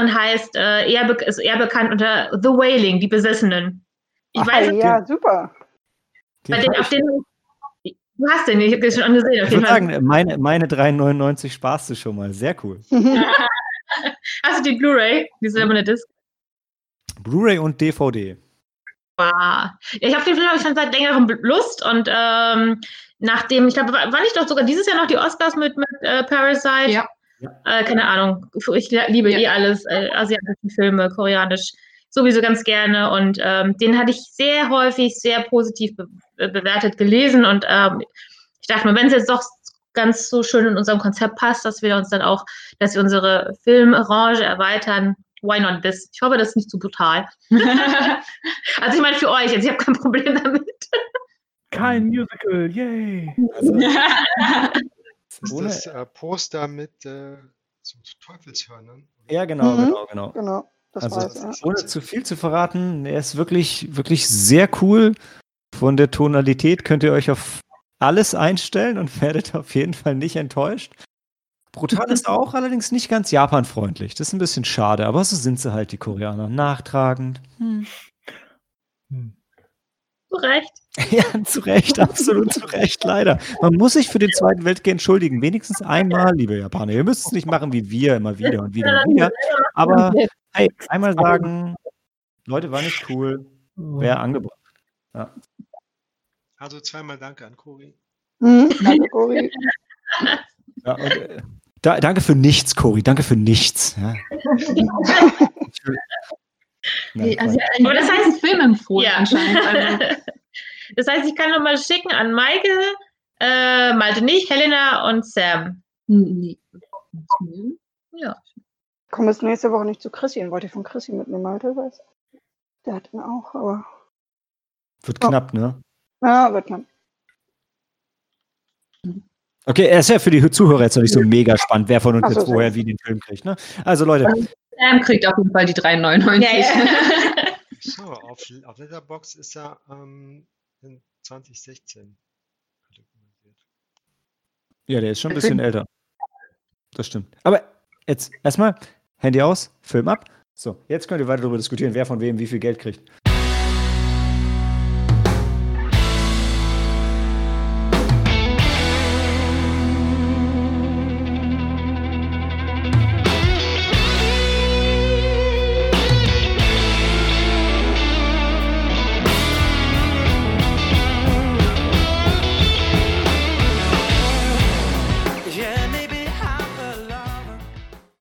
und heißt äh, eher, be ist eher bekannt unter The Wailing, die Besessenen. Ich Ah, weiß, ja, super. bei den, auf den, Du hast den, ich habe den schon angesehen. Ich würde sagen, meine, meine 3,99 sparst du schon mal. Sehr cool. hast du die Blu-ray? Die silberne Disc? Blu-ray und DVD. Wow. Ja, ich habe den Film ich schon seit längerem Lust und ähm, nachdem, ich glaube, war nicht doch sogar dieses Jahr noch die Oscars mit, mit äh, Parasite? Ja. Äh, keine Ahnung. Ich liebe Ja. eh alles, äh, asiatische Filme, koreanisch sowieso ganz gerne und ähm, den hatte ich sehr häufig sehr positiv be bewertet gelesen und ähm, ich dachte mir, wenn es jetzt doch ganz so schön in unserem Konzept passt, dass wir uns dann auch, dass wir unsere Filmrange erweitern, why not this? Ich hoffe, das ist nicht zu brutal. also ich meine für euch, jetzt ich habe kein Problem damit. Kein Musical, yay! Also, Ist das äh, Poster mit äh, so Teufelshörnern? ja, genau, Mhm. genau, genau. Genau, das Also, war's, ja. ohne zu viel zu verraten, er ist wirklich, wirklich sehr cool. Von der Tonalität könnt ihr euch auf alles einstellen und werdet auf jeden Fall nicht enttäuscht. Brutal ist er auch allerdings nicht ganz japanfreundlich. Das ist ein bisschen schade, aber so sind sie halt, die Koreaner. Nachtragend. Hm. Zu Recht. Ja, zu Recht, absolut zu Recht, leider. Man muss sich für den Zweiten Weltkrieg entschuldigen. Wenigstens einmal, liebe Japaner. Ihr müsst es nicht machen wie wir, immer wieder und wieder und wieder. Aber hey, einmal sagen, Leute, war nicht cool, wäre angebracht. Also zweimal Danke an Cori. Mhm, danke. Ja, und, äh, da, danke für nichts, Cory. Danke für nichts. Ja. Nee, also, Aber das heißt- Film empfohlen Ja. anscheinend. Also, Das heißt, ich kann nochmal schicken an Maike, äh, Malte nicht, Helena und Sam. nee. Ja. Komm bis nächste Woche nicht zu Chrissy. Den wollte ich von Chrissy mitnehmen, Malte, weiß. Der hat ihn auch, aber. wird knapp, ne? Ja, wird knapp. Okay, er ist ja für die Zuhörer jetzt noch nicht so mega spannend, wer von uns Ach so, jetzt woher so. wie den Film kriegt. Ne? Also Leute, Sam kriegt auf jeden Fall die 3,99. Ja, ja. So, auf, auf Letterbox ist er ähm, in 2016 kategorisiert. ja, der ist schon ein bisschen älter. Das stimmt. Aber jetzt erstmal Handy aus, Film ab. So, jetzt könnt ihr weiter darüber diskutieren, wer von wem wie viel Geld kriegt.